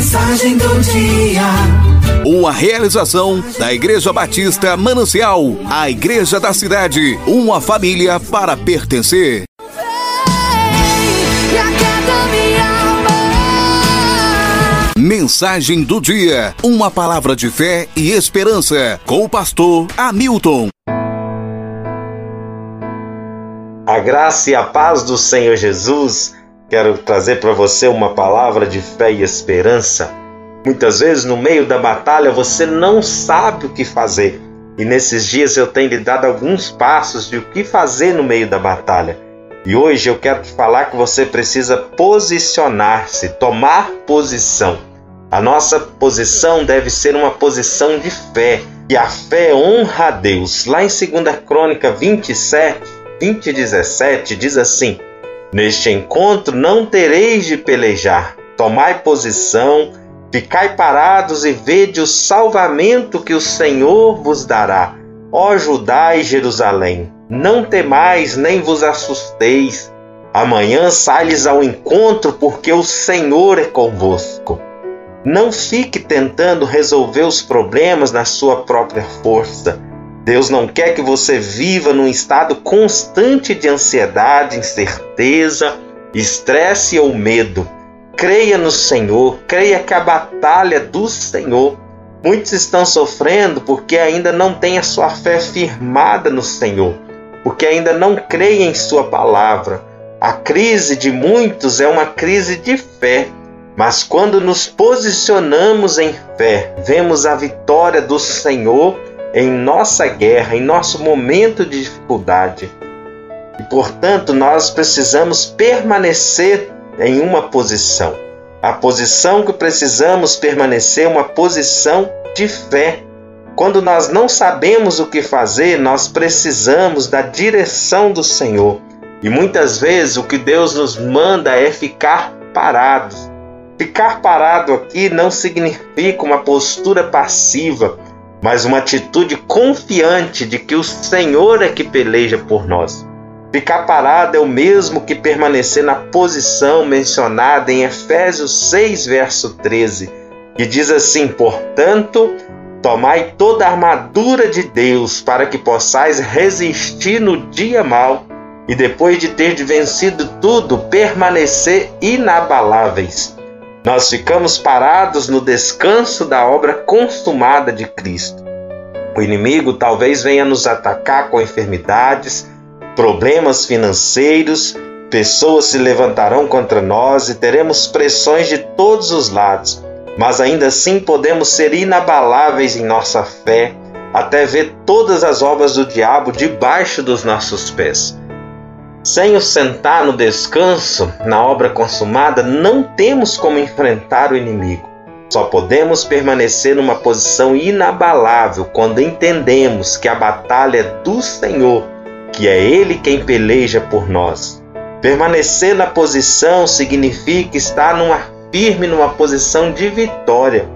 Mensagem do dia. Uma realização da Igreja Batista Manancial, a Igreja da Cidade, uma família para pertencer. Mensagem do dia, uma palavra de fé e esperança, com o pastor Hamilton. A graça e a paz do Senhor Jesus, quero trazer para você uma palavra de fé e esperança Muitas vezes, no meio da batalha, você não sabe o que fazer. E nesses dias eu tenho lhe dado alguns passos de o que fazer no meio da batalha. E hoje eu quero te falar que você precisa posicionar-se, tomar posição. A nossa posição deve ser uma posição de fé. E a fé honra a Deus. Lá em 2 Crônica 27, 20 e 17, diz assim: Neste encontro não tereis de pelejar, tomai posição Ficai parados e vede o salvamento que o Senhor vos dará. Ó Judá e Jerusalém, não temais nem vos assusteis. Amanhã sai-lhes ao encontro, porque o Senhor é convosco. Não fique tentando resolver os problemas na sua própria força. Deus não quer que você viva num estado constante de ansiedade, incerteza, estresse ou medo. Creia no Senhor, creia que a batalha do Senhor. Muitos estão sofrendo porque ainda não têm a sua fé firmada no Senhor, porque ainda não creem em Sua palavra. A crise de muitos é uma crise de fé, mas quando nos posicionamos em fé, vemos a vitória do Senhor em nossa guerra, em nosso momento de dificuldade. E portanto, nós precisamos permanecer em uma posição. A posição que precisamos permanecer é uma posição de fé. Quando nós não sabemos o que fazer, nós precisamos da direção do Senhor. E muitas vezes o que Deus nos manda é ficar parados. Ficar parado aqui não significa uma postura passiva, mas uma atitude confiante de que o Senhor é que peleja por nós. Ficar parado é o mesmo que permanecer na posição mencionada em Efésios 6, verso 13, que diz assim: Portanto, tomai toda a armadura de Deus para que possais resistir no dia mau e depois de ter vencido tudo, permanecer inabaláveis. Nós ficamos parados no descanso da obra consumada de Cristo. O inimigo talvez venha nos atacar com enfermidades, problemas financeiros, pessoas se levantarão contra nós e teremos pressões de todos os lados, mas ainda assim podemos ser inabaláveis em nossa fé, até ver todas as obras do diabo debaixo dos nossos pés. Sem o sentar no descanso, na obra consumada, não temos como enfrentar o inimigo. Só podemos permanecer numa posição inabalável quando entendemos que a batalha é do Senhor, que é Ele quem peleja por nós. Permanecer na posição significa estar numa firme numa posição de vitória.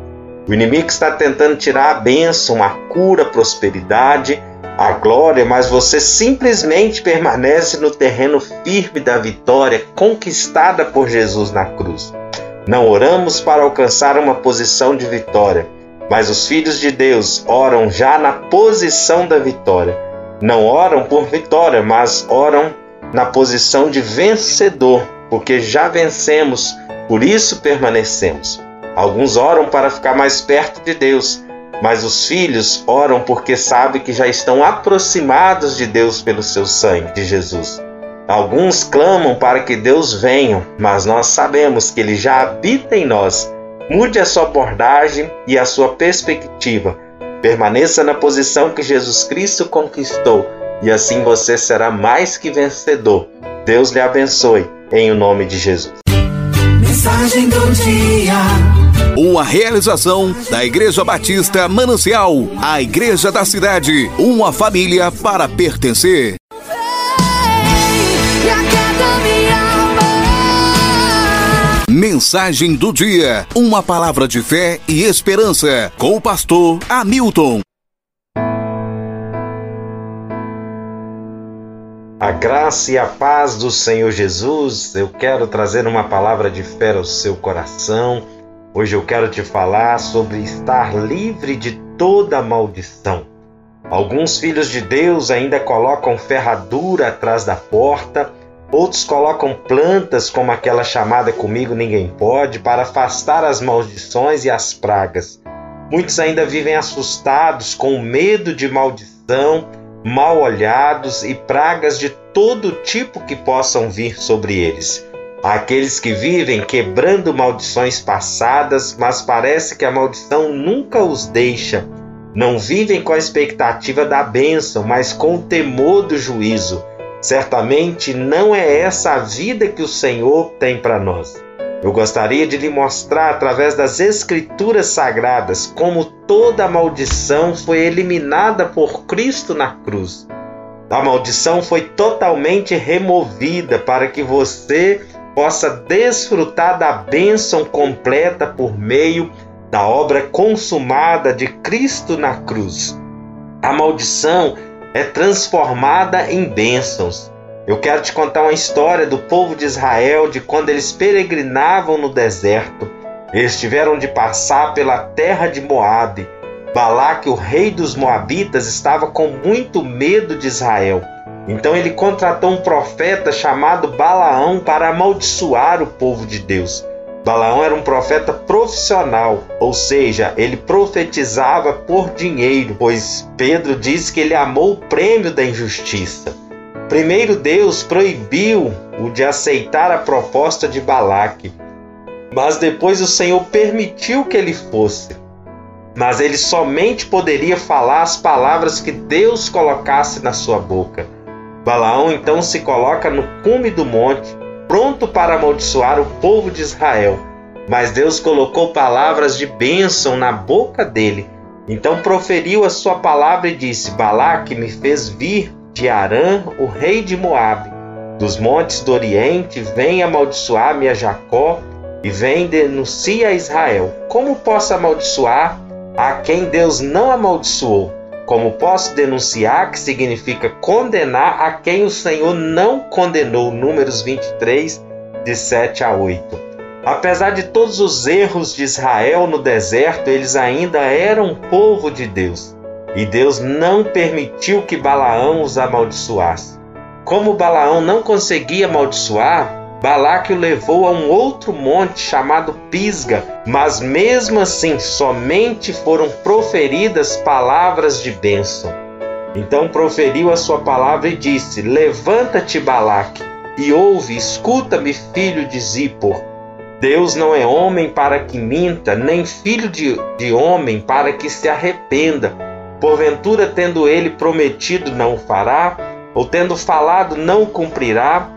O inimigo está tentando tirar a bênção, a cura, a prosperidade a glória, mas você simplesmente permanece no terreno firme da vitória conquistada por Jesus na cruz. Não oramos para alcançar uma posição de vitória, mas os filhos de Deus oram já na posição da vitória. Não oram por vitória, mas oram na posição de vencedor, porque já vencemos, por isso permanecemos. Alguns oram para ficar mais perto de Deus, mas os filhos oram porque sabem que já estão aproximados de Deus pelo seu sangue de Jesus. Alguns clamam para que Deus venha, mas nós sabemos que Ele já habita em nós. Mude a sua abordagem e a sua perspectiva. Permaneça na posição que Jesus Cristo conquistou e assim você será mais que vencedor. Deus lhe abençoe, em o nome de Jesus. Mensagem do dia. Uma realização da Igreja Batista Manancial, a igreja da cidade, uma família para pertencer. Mensagem do dia, uma palavra de fé e esperança, com o pastor Hamilton. A graça e a paz do Senhor Jesus, eu quero trazer uma palavra de fé ao seu coração Hoje eu quero te falar sobre estar livre de toda maldição. Alguns filhos de Deus ainda colocam ferradura atrás da porta, outros colocam plantas como aquela chamada comigo ninguém pode para afastar as maldições e as pragas. Muitos ainda vivem assustados com medo de maldição, mal olhados e pragas de todo tipo que possam vir sobre eles. Aqueles que vivem quebrando maldições passadas, mas parece que a maldição nunca os deixa. Não vivem com a expectativa da bênção, mas com o temor do juízo. Certamente não é essa a vida que o Senhor tem para nós. Eu gostaria de lhe mostrar através das Escrituras Sagradas como toda maldição foi eliminada por Cristo na cruz. A maldição foi totalmente removida para que você possa desfrutar da bênção completa por meio da obra consumada de Cristo na cruz. A maldição é transformada em bênçãos. Eu quero te contar uma história do povo de Israel de quando eles peregrinavam no deserto. Eles tiveram de passar pela terra de Moabe. Balaque, o rei dos moabitas, estava com muito medo de Israel então ele contratou um profeta chamado Balaão para amaldiçoar o povo de Deus. Balaão era um profeta profissional, ou seja, ele profetizava por dinheiro, pois Pedro diz que ele amou o prêmio da injustiça. Primeiro Deus proibiu o de aceitar a proposta de Balaque, mas depois o Senhor permitiu que ele fosse. Mas ele somente poderia falar as palavras que Deus colocasse na sua boca. Balaão então se coloca no cume do monte, pronto para amaldiçoar o povo de Israel. Mas Deus colocou palavras de bênção na boca dele. Então proferiu a sua palavra e disse: Balaque me fez vir de Arã, o rei de Moabe, dos montes do Oriente, vem amaldiçoar-me a Jacó e vem denuncia a Israel. Como posso amaldiçoar a quem Deus não amaldiçoou? Como posso denunciar, que significa condenar a quem o Senhor não condenou? Números 23, de 7 a 8. Apesar de todos os erros de Israel no deserto, eles ainda eram povo de Deus. E Deus não permitiu que Balaão os amaldiçoasse. Como Balaão não conseguia amaldiçoar, Balaque o levou a um outro monte chamado Pisga, mas mesmo assim somente foram proferidas palavras de bênção. Então proferiu a sua palavra e disse: Levanta-te, Balaque, e ouve, escuta-me, filho de Zippor. Deus não é homem para que minta, nem filho de, de homem para que se arrependa. Porventura, tendo ele prometido, não fará, ou tendo falado, não cumprirá.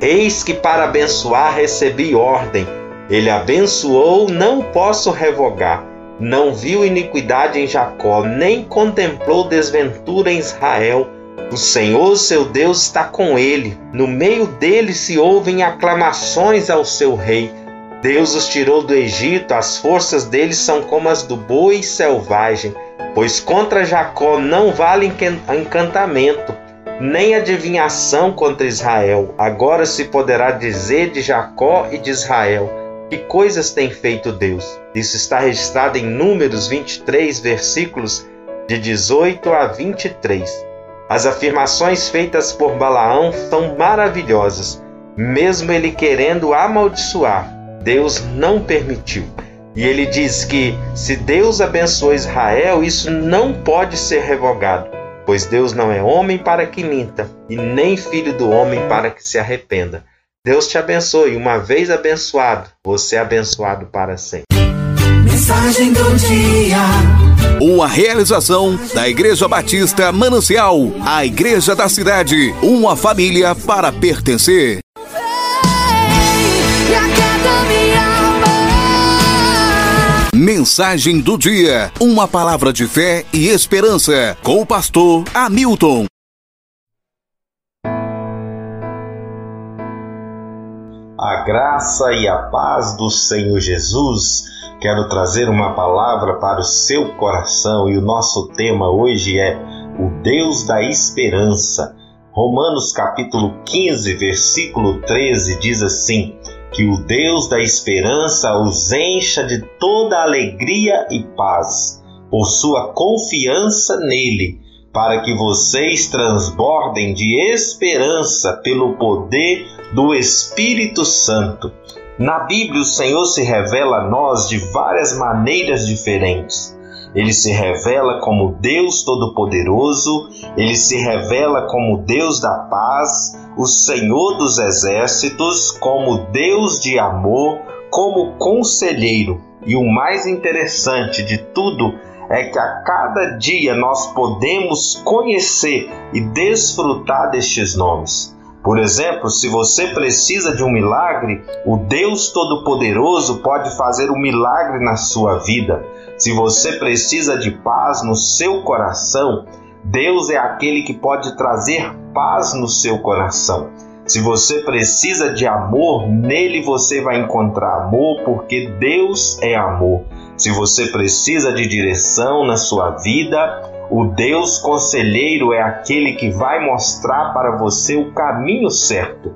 Eis que para abençoar recebi ordem. Ele abençoou, não posso revogar. Não viu iniquidade em Jacó, nem contemplou desventura em Israel. O Senhor, seu Deus, está com ele. No meio dele se ouvem aclamações ao seu rei. Deus os tirou do Egito, as forças deles são como as do boi selvagem, pois contra Jacó não vale encantamento, nem adivinhação contra Israel. Agora se poderá dizer de Jacó e de Israel: que coisas tem feito Deus? Isso está registrado em Números 23, versículos de 18 a 23. As afirmações feitas por Balaão são maravilhosas, mesmo ele querendo amaldiçoar. Deus não permitiu. E ele diz que se Deus abençoou Israel, isso não pode ser revogado, pois Deus não é homem para que minta, e nem filho do homem para que se arrependa. Deus te abençoe, uma vez abençoado, você é abençoado para sempre. Mensagem do dia. Uma realização da Igreja Batista Manancial, a igreja da cidade, uma família para pertencer. Mensagem do dia. Uma palavra de fé e esperança. Com o pastor Hamilton. A graça e a paz do Senhor Jesus. Quero trazer uma palavra para o seu coração e o nosso tema hoje é o Deus da esperança. Romanos capítulo 15, versículo 13 diz assim: que o Deus da esperança os encha de toda alegria e paz, por sua confiança nele, para que vocês transbordem de esperança pelo poder do Espírito Santo. Na Bíblia, o Senhor se revela a nós de várias maneiras diferentes. Ele se revela como Deus Todo-Poderoso, ele se revela como Deus da paz, o Senhor dos Exércitos, como Deus de amor, como conselheiro. E o mais interessante de tudo é que a cada dia nós podemos conhecer e desfrutar destes nomes. Por exemplo, se você precisa de um milagre, o Deus Todo-Poderoso pode fazer um milagre na sua vida. Se você precisa de paz no seu coração, Deus é aquele que pode trazer paz no seu coração. Se você precisa de amor, nele você vai encontrar amor, porque Deus é amor. Se você precisa de direção na sua vida, o Deus conselheiro é aquele que vai mostrar para você o caminho certo.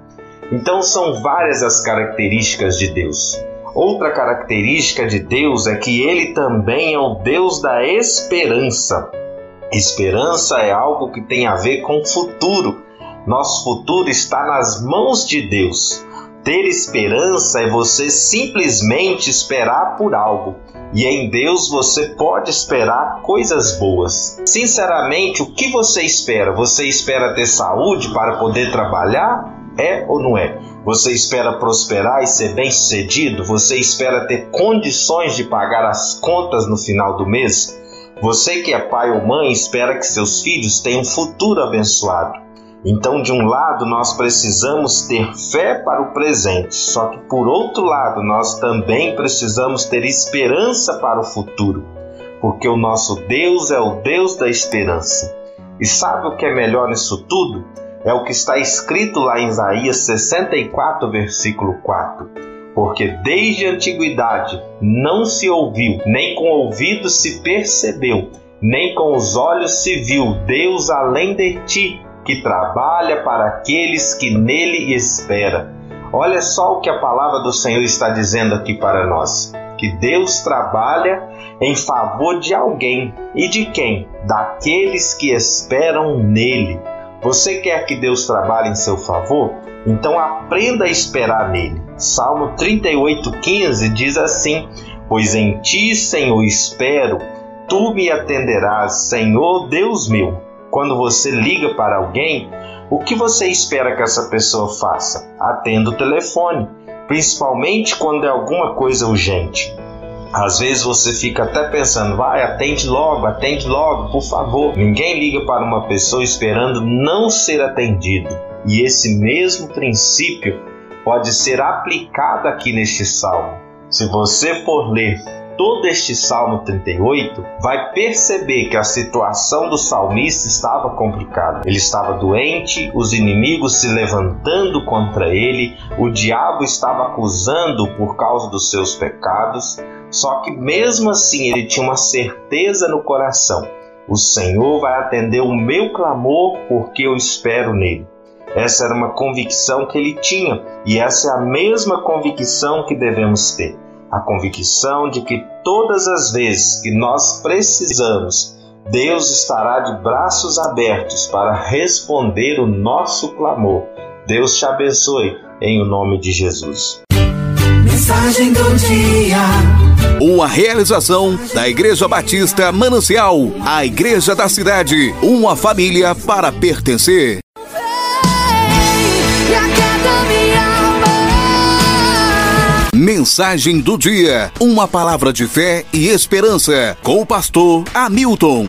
Então são várias as características de Deus. Outra característica de Deus é que ele também é o Deus da esperança. Esperança é algo que tem a ver com o futuro. Nosso futuro está nas mãos de Deus. Ter esperança é você simplesmente esperar por algo. E em Deus você pode esperar coisas boas. Sinceramente, o que você espera? Você espera ter saúde para poder trabalhar? É ou não é? Você espera prosperar e ser bem-sucedido? Você espera ter condições de pagar as contas no final do mês? Você que é pai ou mãe espera que seus filhos tenham um futuro abençoado. Então, de um lado, nós precisamos ter fé para o presente, só que por outro lado, nós também precisamos ter esperança para o futuro. porque o nosso Deus é o Deus da esperança. E sabe o que é melhor nisso tudo? É o que está escrito lá em Isaías 64, versículo 4. Porque desde a antiguidade não se ouviu, nem com ouvidos se percebeu, nem com os olhos se viu Deus além de ti, que trabalha para aqueles que nele espera. Olha só o que a palavra do Senhor está dizendo aqui para nós que Deus trabalha em favor de alguém. E de quem? Daqueles que esperam nele. Você quer que Deus trabalhe em seu favor? Então aprenda a esperar nele. Salmo 38,15 diz assim: Pois em ti, Senhor, espero, tu me atenderás, Senhor Deus meu. Quando você liga para alguém, o que você espera que essa pessoa faça? Atenda o telefone principalmente quando é alguma coisa urgente. Às vezes você fica até pensando, vai, atende logo, atende logo, por favor. Ninguém liga para uma pessoa esperando não ser atendido. E esse mesmo princípio pode ser aplicado aqui neste salmo. Se você for ler todo este Salmo 38, vai perceber que a situação do salmista estava complicada. Ele estava doente, os inimigos se levantando contra ele, o diabo estava acusando por causa dos seus pecados. Só que mesmo assim ele tinha uma certeza no coração: o Senhor vai atender o meu clamor porque eu espero nele. Essa era uma convicção que ele tinha e essa é a mesma convicção que devemos ter a convicção de que todas as vezes que nós precisamos, Deus estará de braços abertos para responder o nosso clamor. Deus te abençoe em o nome de Jesus. Mensagem do dia. Uma realização da Igreja Batista Manancial, a igreja da cidade, uma família para pertencer. Mensagem do dia, uma palavra de fé e esperança com o pastor Hamilton.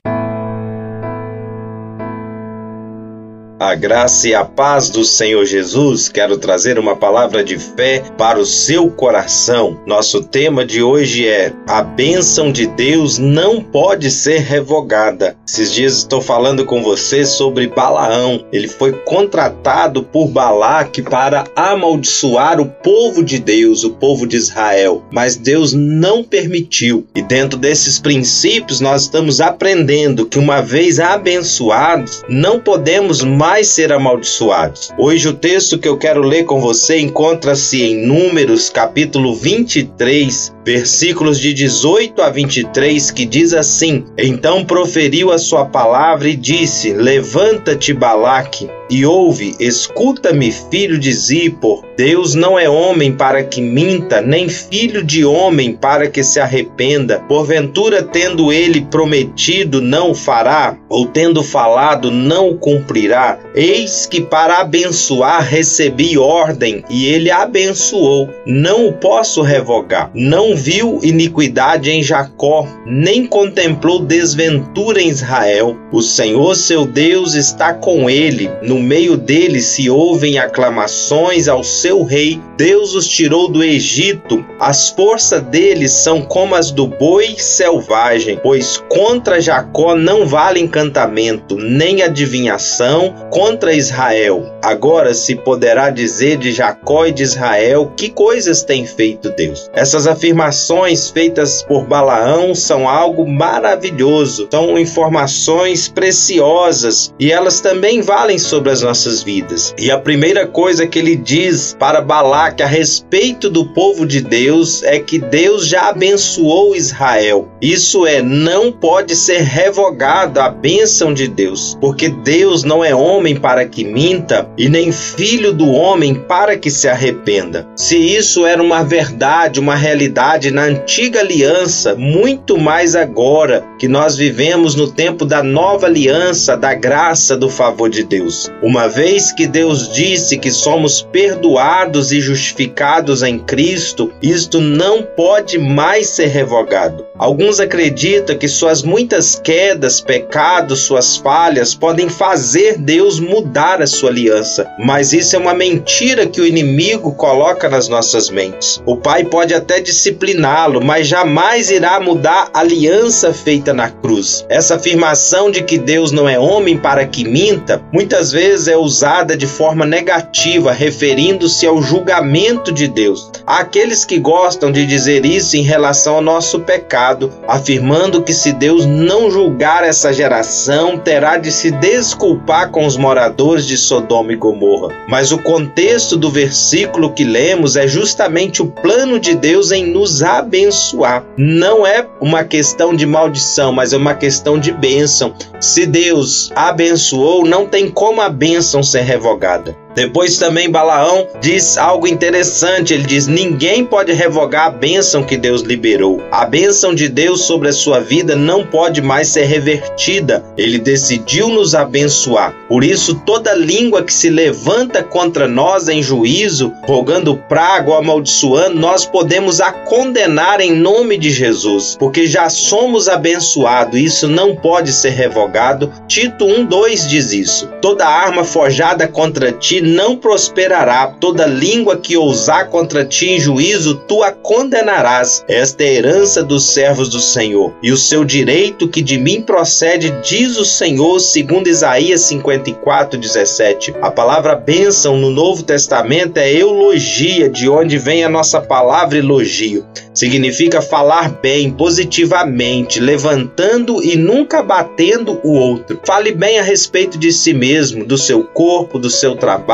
A graça e a paz do Senhor Jesus, quero trazer uma palavra de fé para o seu coração. Nosso tema de hoje é: A bênção de Deus não pode ser revogada. Esses dias estou falando com você sobre Balaão. Ele foi contratado por Balaque para amaldiçoar o povo de Deus, o povo de Israel, mas Deus não permitiu. E dentro desses princípios, nós estamos aprendendo que, uma vez abençoados, não podemos mais mais ser amaldiçoados. Hoje o texto que eu quero ler com você encontra-se em Números, capítulo 23, versículos de 18 a 23, que diz assim: Então proferiu a sua palavra e disse: Levanta-te, Balaque, e ouve, escuta-me, filho de Zippor. Deus não é homem para que minta, nem filho de homem para que se arrependa. Porventura, tendo ele prometido, não o fará, ou tendo falado, não o cumprirá. Eis que para abençoar recebi ordem, e ele abençoou. Não o posso revogar. Não viu iniquidade em Jacó, nem contemplou desventura em Israel. O Senhor seu Deus está com ele, no meio dele se ouvem aclamações ao seu rei. Deus os tirou do Egito, as forças deles são como as do boi selvagem, pois contra Jacó não vale encantamento, nem adivinhação contra Israel. Agora se poderá dizer de Jacó e de Israel que coisas tem feito Deus. Essas afirmações feitas por Balaão são algo maravilhoso, são informações preciosas e elas também valem sobre as nossas vidas. E a primeira coisa que ele diz para Balaque a respeito do povo de Deus é que Deus já abençoou Israel. Isso é, não pode ser revogada a bênção de Deus, porque Deus não é homem para que minta e nem filho do homem para que se arrependa. Se isso era uma verdade, uma realidade, na antiga aliança, muito mais agora que nós vivemos no tempo da nova aliança, da graça, do favor de Deus. Uma vez que Deus disse que somos perdoados e justificados em Cristo, isto não pode mais ser revogado. Alguns acreditam que suas muitas quedas, pecados, suas falhas podem fazer Deus mudar a sua aliança, mas isso é uma mentira que o inimigo coloca nas nossas mentes. O pai pode até discipliná-lo, mas jamais irá mudar a aliança feita na cruz. Essa afirmação de que Deus não é homem para que minta, muitas vezes é usada de forma negativa, referindo-se ao julgamento de Deus. Há aqueles que gostam de dizer isso em relação ao nosso pecado, afirmando que se Deus não julgar essa geração, terá de se desculpar com os moradores de Sodoma e Gomorra. Mas o contexto do versículo que lemos é justamente o plano de Deus em nos abençoar. Não é uma questão de maldição, mas é uma questão de bênção. Se Deus abençoou, não tem como a bênção ser revogada. Depois também Balaão diz algo interessante. Ele diz: ninguém pode revogar a bênção que Deus liberou. A bênção de Deus sobre a sua vida não pode mais ser revertida. Ele decidiu nos abençoar. Por isso, toda língua que se levanta contra nós em juízo, rogando praga ou amaldiçoando, nós podemos a condenar em nome de Jesus, porque já somos abençoados. Isso não pode ser revogado. Tito 1:2 diz isso. Toda arma forjada contra ti não prosperará. Toda língua que ousar contra ti em juízo, tu a condenarás. Esta é a herança dos servos do Senhor. E o seu direito que de mim procede, diz o Senhor, segundo Isaías 54, 17. A palavra bênção no Novo Testamento é eulogia, de onde vem a nossa palavra elogio. Significa falar bem, positivamente, levantando e nunca batendo o outro. Fale bem a respeito de si mesmo, do seu corpo, do seu trabalho,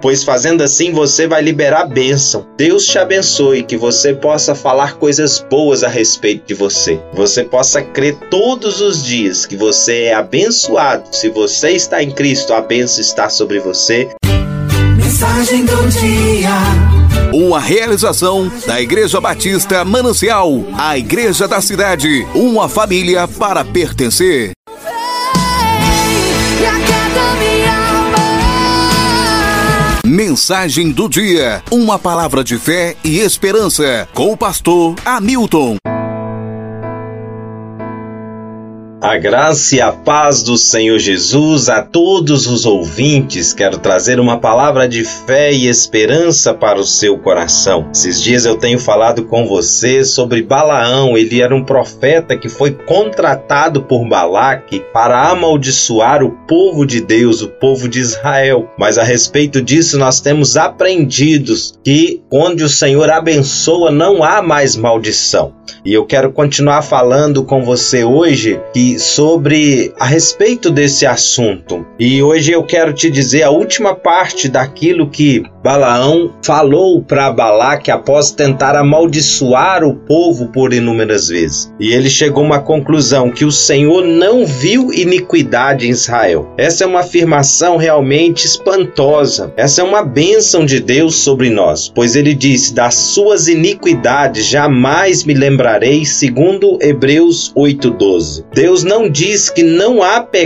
pois fazendo assim você vai liberar bênção. Deus te abençoe, que você possa falar coisas boas a respeito de você. Você possa crer todos os dias que você é abençoado. Se você está em Cristo, a bênção está sobre você. Mensagem do dia. Uma realização da Igreja Batista Manancial, a igreja da cidade, uma família para pertencer. Mensagem do dia, uma palavra de fé e esperança, com o pastor Hamilton. A graça e a paz do Senhor Jesus a todos os ouvintes. Quero trazer uma palavra de fé e esperança para o seu coração. Esses dias eu tenho falado com você sobre Balaão. Ele era um profeta que foi contratado por Balaque para amaldiçoar o povo de Deus, o povo de Israel. Mas a respeito disso, nós temos aprendidos que onde o Senhor abençoa, não há mais maldição. E eu quero continuar falando com você hoje que sobre a respeito desse assunto. E hoje eu quero te dizer a última parte daquilo que Balaão falou para Balaque após tentar amaldiçoar o povo por inúmeras vezes. E ele chegou a uma conclusão que o Senhor não viu iniquidade em Israel. Essa é uma afirmação realmente espantosa. Essa é uma bênção de Deus sobre nós, pois ele disse: "Das suas iniquidades jamais me lembrarei", segundo Hebreus 8:12. Deus não diz que não há pecado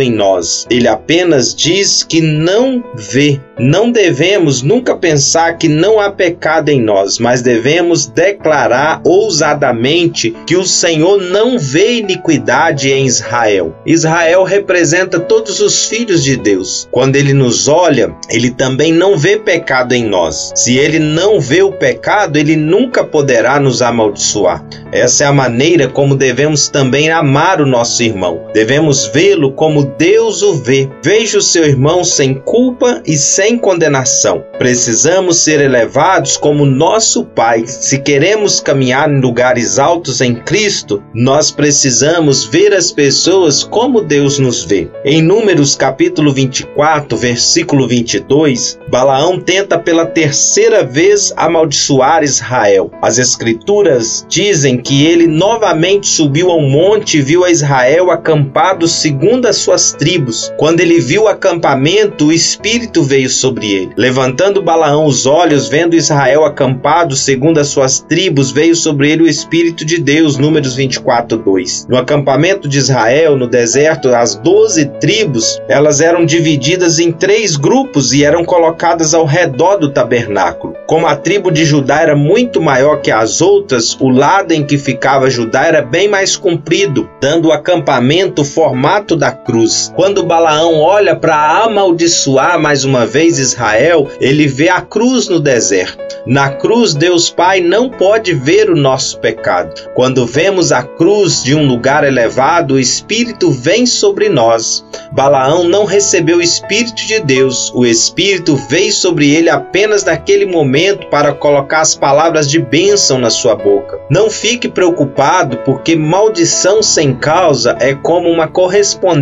em nós. Ele apenas diz que não vê. Não devemos nunca pensar que não há pecado em nós, mas devemos declarar ousadamente que o Senhor não vê iniquidade em Israel. Israel representa todos os filhos de Deus. Quando ele nos olha, ele também não vê pecado em nós. Se ele não vê o pecado, ele nunca poderá nos amaldiçoar. Essa é a maneira como devemos também amar o nosso irmão. Devemos vê-lo como Deus o vê. Veja o seu irmão sem culpa e sem condenação. Precisamos ser elevados como nosso Pai. Se queremos caminhar em lugares altos em Cristo, nós precisamos ver as pessoas como Deus nos vê. Em Números capítulo 24, versículo 22, Balaão tenta pela terceira vez amaldiçoar Israel. As escrituras dizem que ele novamente subiu ao monte e viu a Israel acampado segundo as suas tribos. Quando ele viu o acampamento, o Espírito veio sobre ele. Levantando Balaão os olhos, vendo Israel acampado segundo as suas tribos, veio sobre ele o Espírito de Deus. Números 24, 2. No acampamento de Israel, no deserto, as doze tribos, elas eram divididas em três grupos e eram colocadas ao redor do tabernáculo. Como a tribo de Judá era muito maior que as outras, o lado em que ficava Judá era bem mais comprido, dando o acampamento o formato da cruz. Quando Balaão olha para amaldiçoar mais uma vez Israel, ele vê a cruz no deserto. Na cruz, Deus Pai não pode ver o nosso pecado. Quando vemos a cruz de um lugar elevado, o Espírito vem sobre nós. Balaão não recebeu o Espírito de Deus, o Espírito veio sobre ele apenas naquele momento para colocar as palavras de bênção na sua boca. Não fique preocupado, porque maldição sem causa é como uma correspondência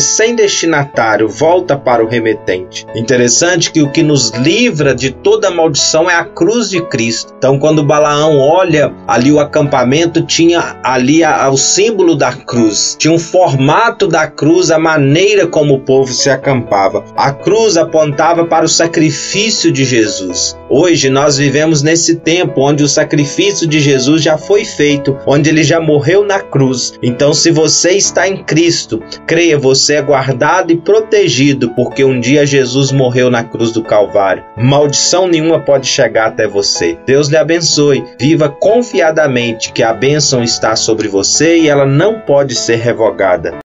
sem destinatário, volta para o remetente. Interessante que o que nos livra de toda maldição é a cruz de Cristo. Então, quando Balaão olha ali o acampamento, tinha ali a, a, o símbolo da cruz, tinha um formato da cruz, a maneira como o povo se acampava. A cruz apontava para o sacrifício de Jesus. Hoje nós vivemos nesse tempo onde o sacrifício de Jesus já foi feito, onde ele já morreu na cruz. Então, se você está em Cristo, creia, você é guardado e protegido, porque um dia Jesus morreu na cruz do Calvário. Maldição nenhuma pode chegar até você. Deus lhe abençoe. Viva confiadamente que a bênção está sobre você e ela não pode ser revogada.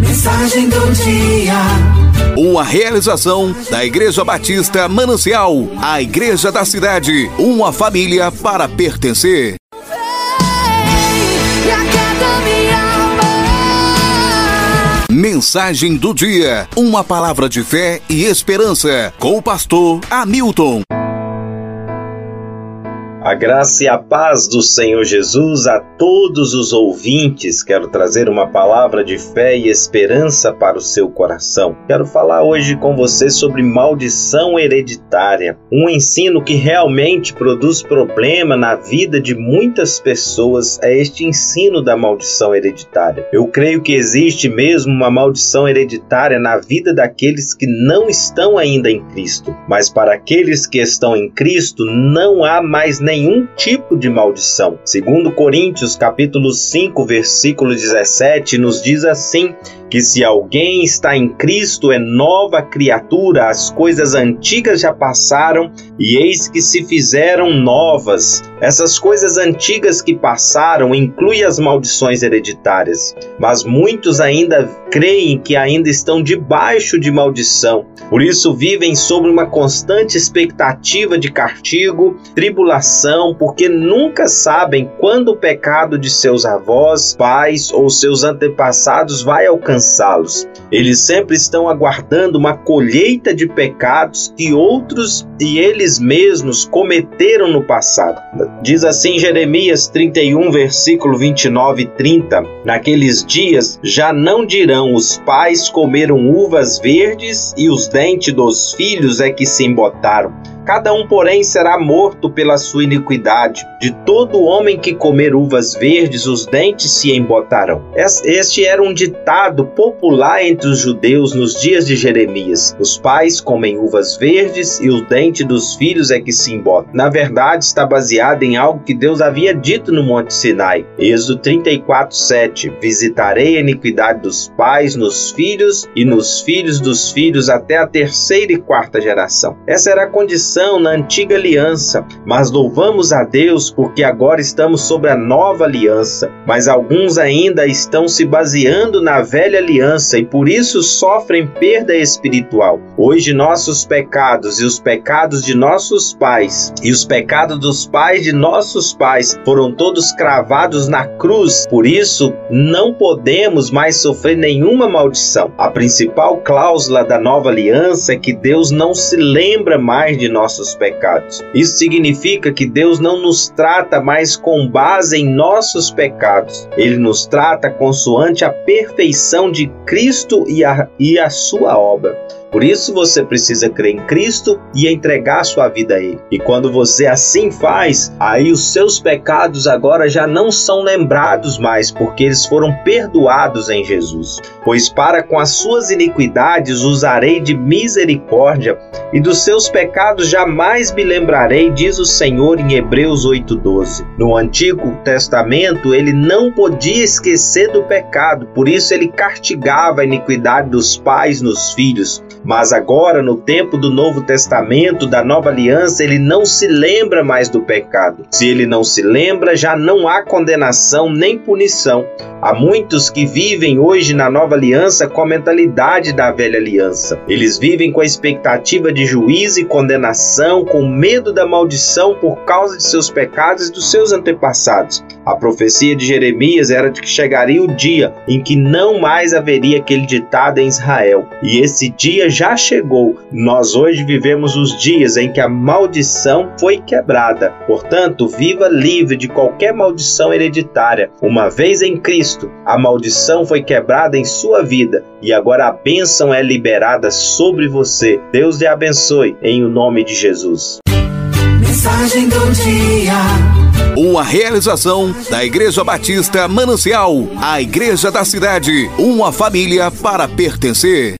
Mensagem do dia. Uma realização da Igreja Batista Manancial, a igreja da cidade, uma família para pertencer. Mensagem do dia, uma palavra de fé e esperança com o pastor Hamilton. A graça e a paz do Senhor Jesus a todos os ouvintes. Quero trazer uma palavra de fé e esperança para o seu coração. Quero falar hoje com você sobre maldição hereditária, um ensino que realmente produz problema na vida de muitas pessoas. É este ensino da maldição hereditária. Eu creio que existe mesmo uma maldição hereditária na vida daqueles que não estão ainda em Cristo, mas para aqueles que estão em Cristo não há mais nem nenhum tipo de maldição. Segundo Coríntios, capítulo 5, versículo 17, nos diz assim: que se alguém está em Cristo é nova criatura, as coisas antigas já passaram e eis que se fizeram novas. Essas coisas antigas que passaram incluem as maldições hereditárias, mas muitos ainda creem que ainda estão debaixo de maldição. Por isso vivem sobre uma constante expectativa de castigo, tribulação, porque nunca sabem quando o pecado de seus avós, pais ou seus antepassados vai alcançá-los. Eles sempre estão aguardando uma colheita de pecados que outros e eles mesmos cometeram no passado. Diz assim Jeremias 31, versículo 29 e 30: Naqueles dias já não dirão os pais comeram uvas verdes e os dentes dos filhos é que se embotaram Cada um, porém, será morto pela sua iniquidade. De todo homem que comer uvas verdes, os dentes se embotarão. Este era um ditado popular entre os judeus nos dias de Jeremias. Os pais comem uvas verdes e o dente dos filhos é que se embota. Na verdade, está baseado em algo que Deus havia dito no Monte Sinai. Êxodo 34, 7. Visitarei a iniquidade dos pais nos filhos e nos filhos dos filhos até a terceira e quarta geração. Essa era a condição na antiga aliança, mas louvamos a Deus porque agora estamos sob a nova aliança. Mas alguns ainda estão se baseando na velha aliança e por isso sofrem perda espiritual. Hoje nossos pecados e os pecados de nossos pais e os pecados dos pais de nossos pais foram todos cravados na cruz. Por isso não podemos mais sofrer nenhuma maldição. A principal cláusula da nova aliança é que Deus não se lembra mais de nós nossos pecados. Isso significa que Deus não nos trata mais com base em nossos pecados. Ele nos trata consoante a perfeição de Cristo e a, e a sua obra. Por isso você precisa crer em Cristo e entregar sua vida a Ele. E quando você assim faz, aí os seus pecados agora já não são lembrados mais, porque eles foram perdoados em Jesus. Pois para com as suas iniquidades usarei de misericórdia, e dos seus pecados jamais me lembrarei, diz o Senhor em Hebreus 8:12. No Antigo Testamento, ele não podia esquecer do pecado, por isso ele castigava a iniquidade dos pais nos filhos. Mas agora, no tempo do Novo Testamento, da Nova Aliança, ele não se lembra mais do pecado. Se ele não se lembra, já não há condenação nem punição. Há muitos que vivem hoje na Nova Aliança com a mentalidade da velha aliança. Eles vivem com a expectativa de juízo e condenação, com medo da maldição por causa de seus pecados e dos seus antepassados. A profecia de Jeremias era de que chegaria o dia em que não mais haveria aquele ditado em Israel. E esse dia já chegou. Nós hoje vivemos os dias em que a maldição foi quebrada. Portanto, viva livre de qualquer maldição hereditária. Uma vez em Cristo, a maldição foi quebrada em sua vida e agora a bênção é liberada sobre você. Deus lhe abençoe em o nome de Jesus. Mensagem do dia. Uma realização da Igreja Batista Manancial, a igreja da cidade, uma família para pertencer.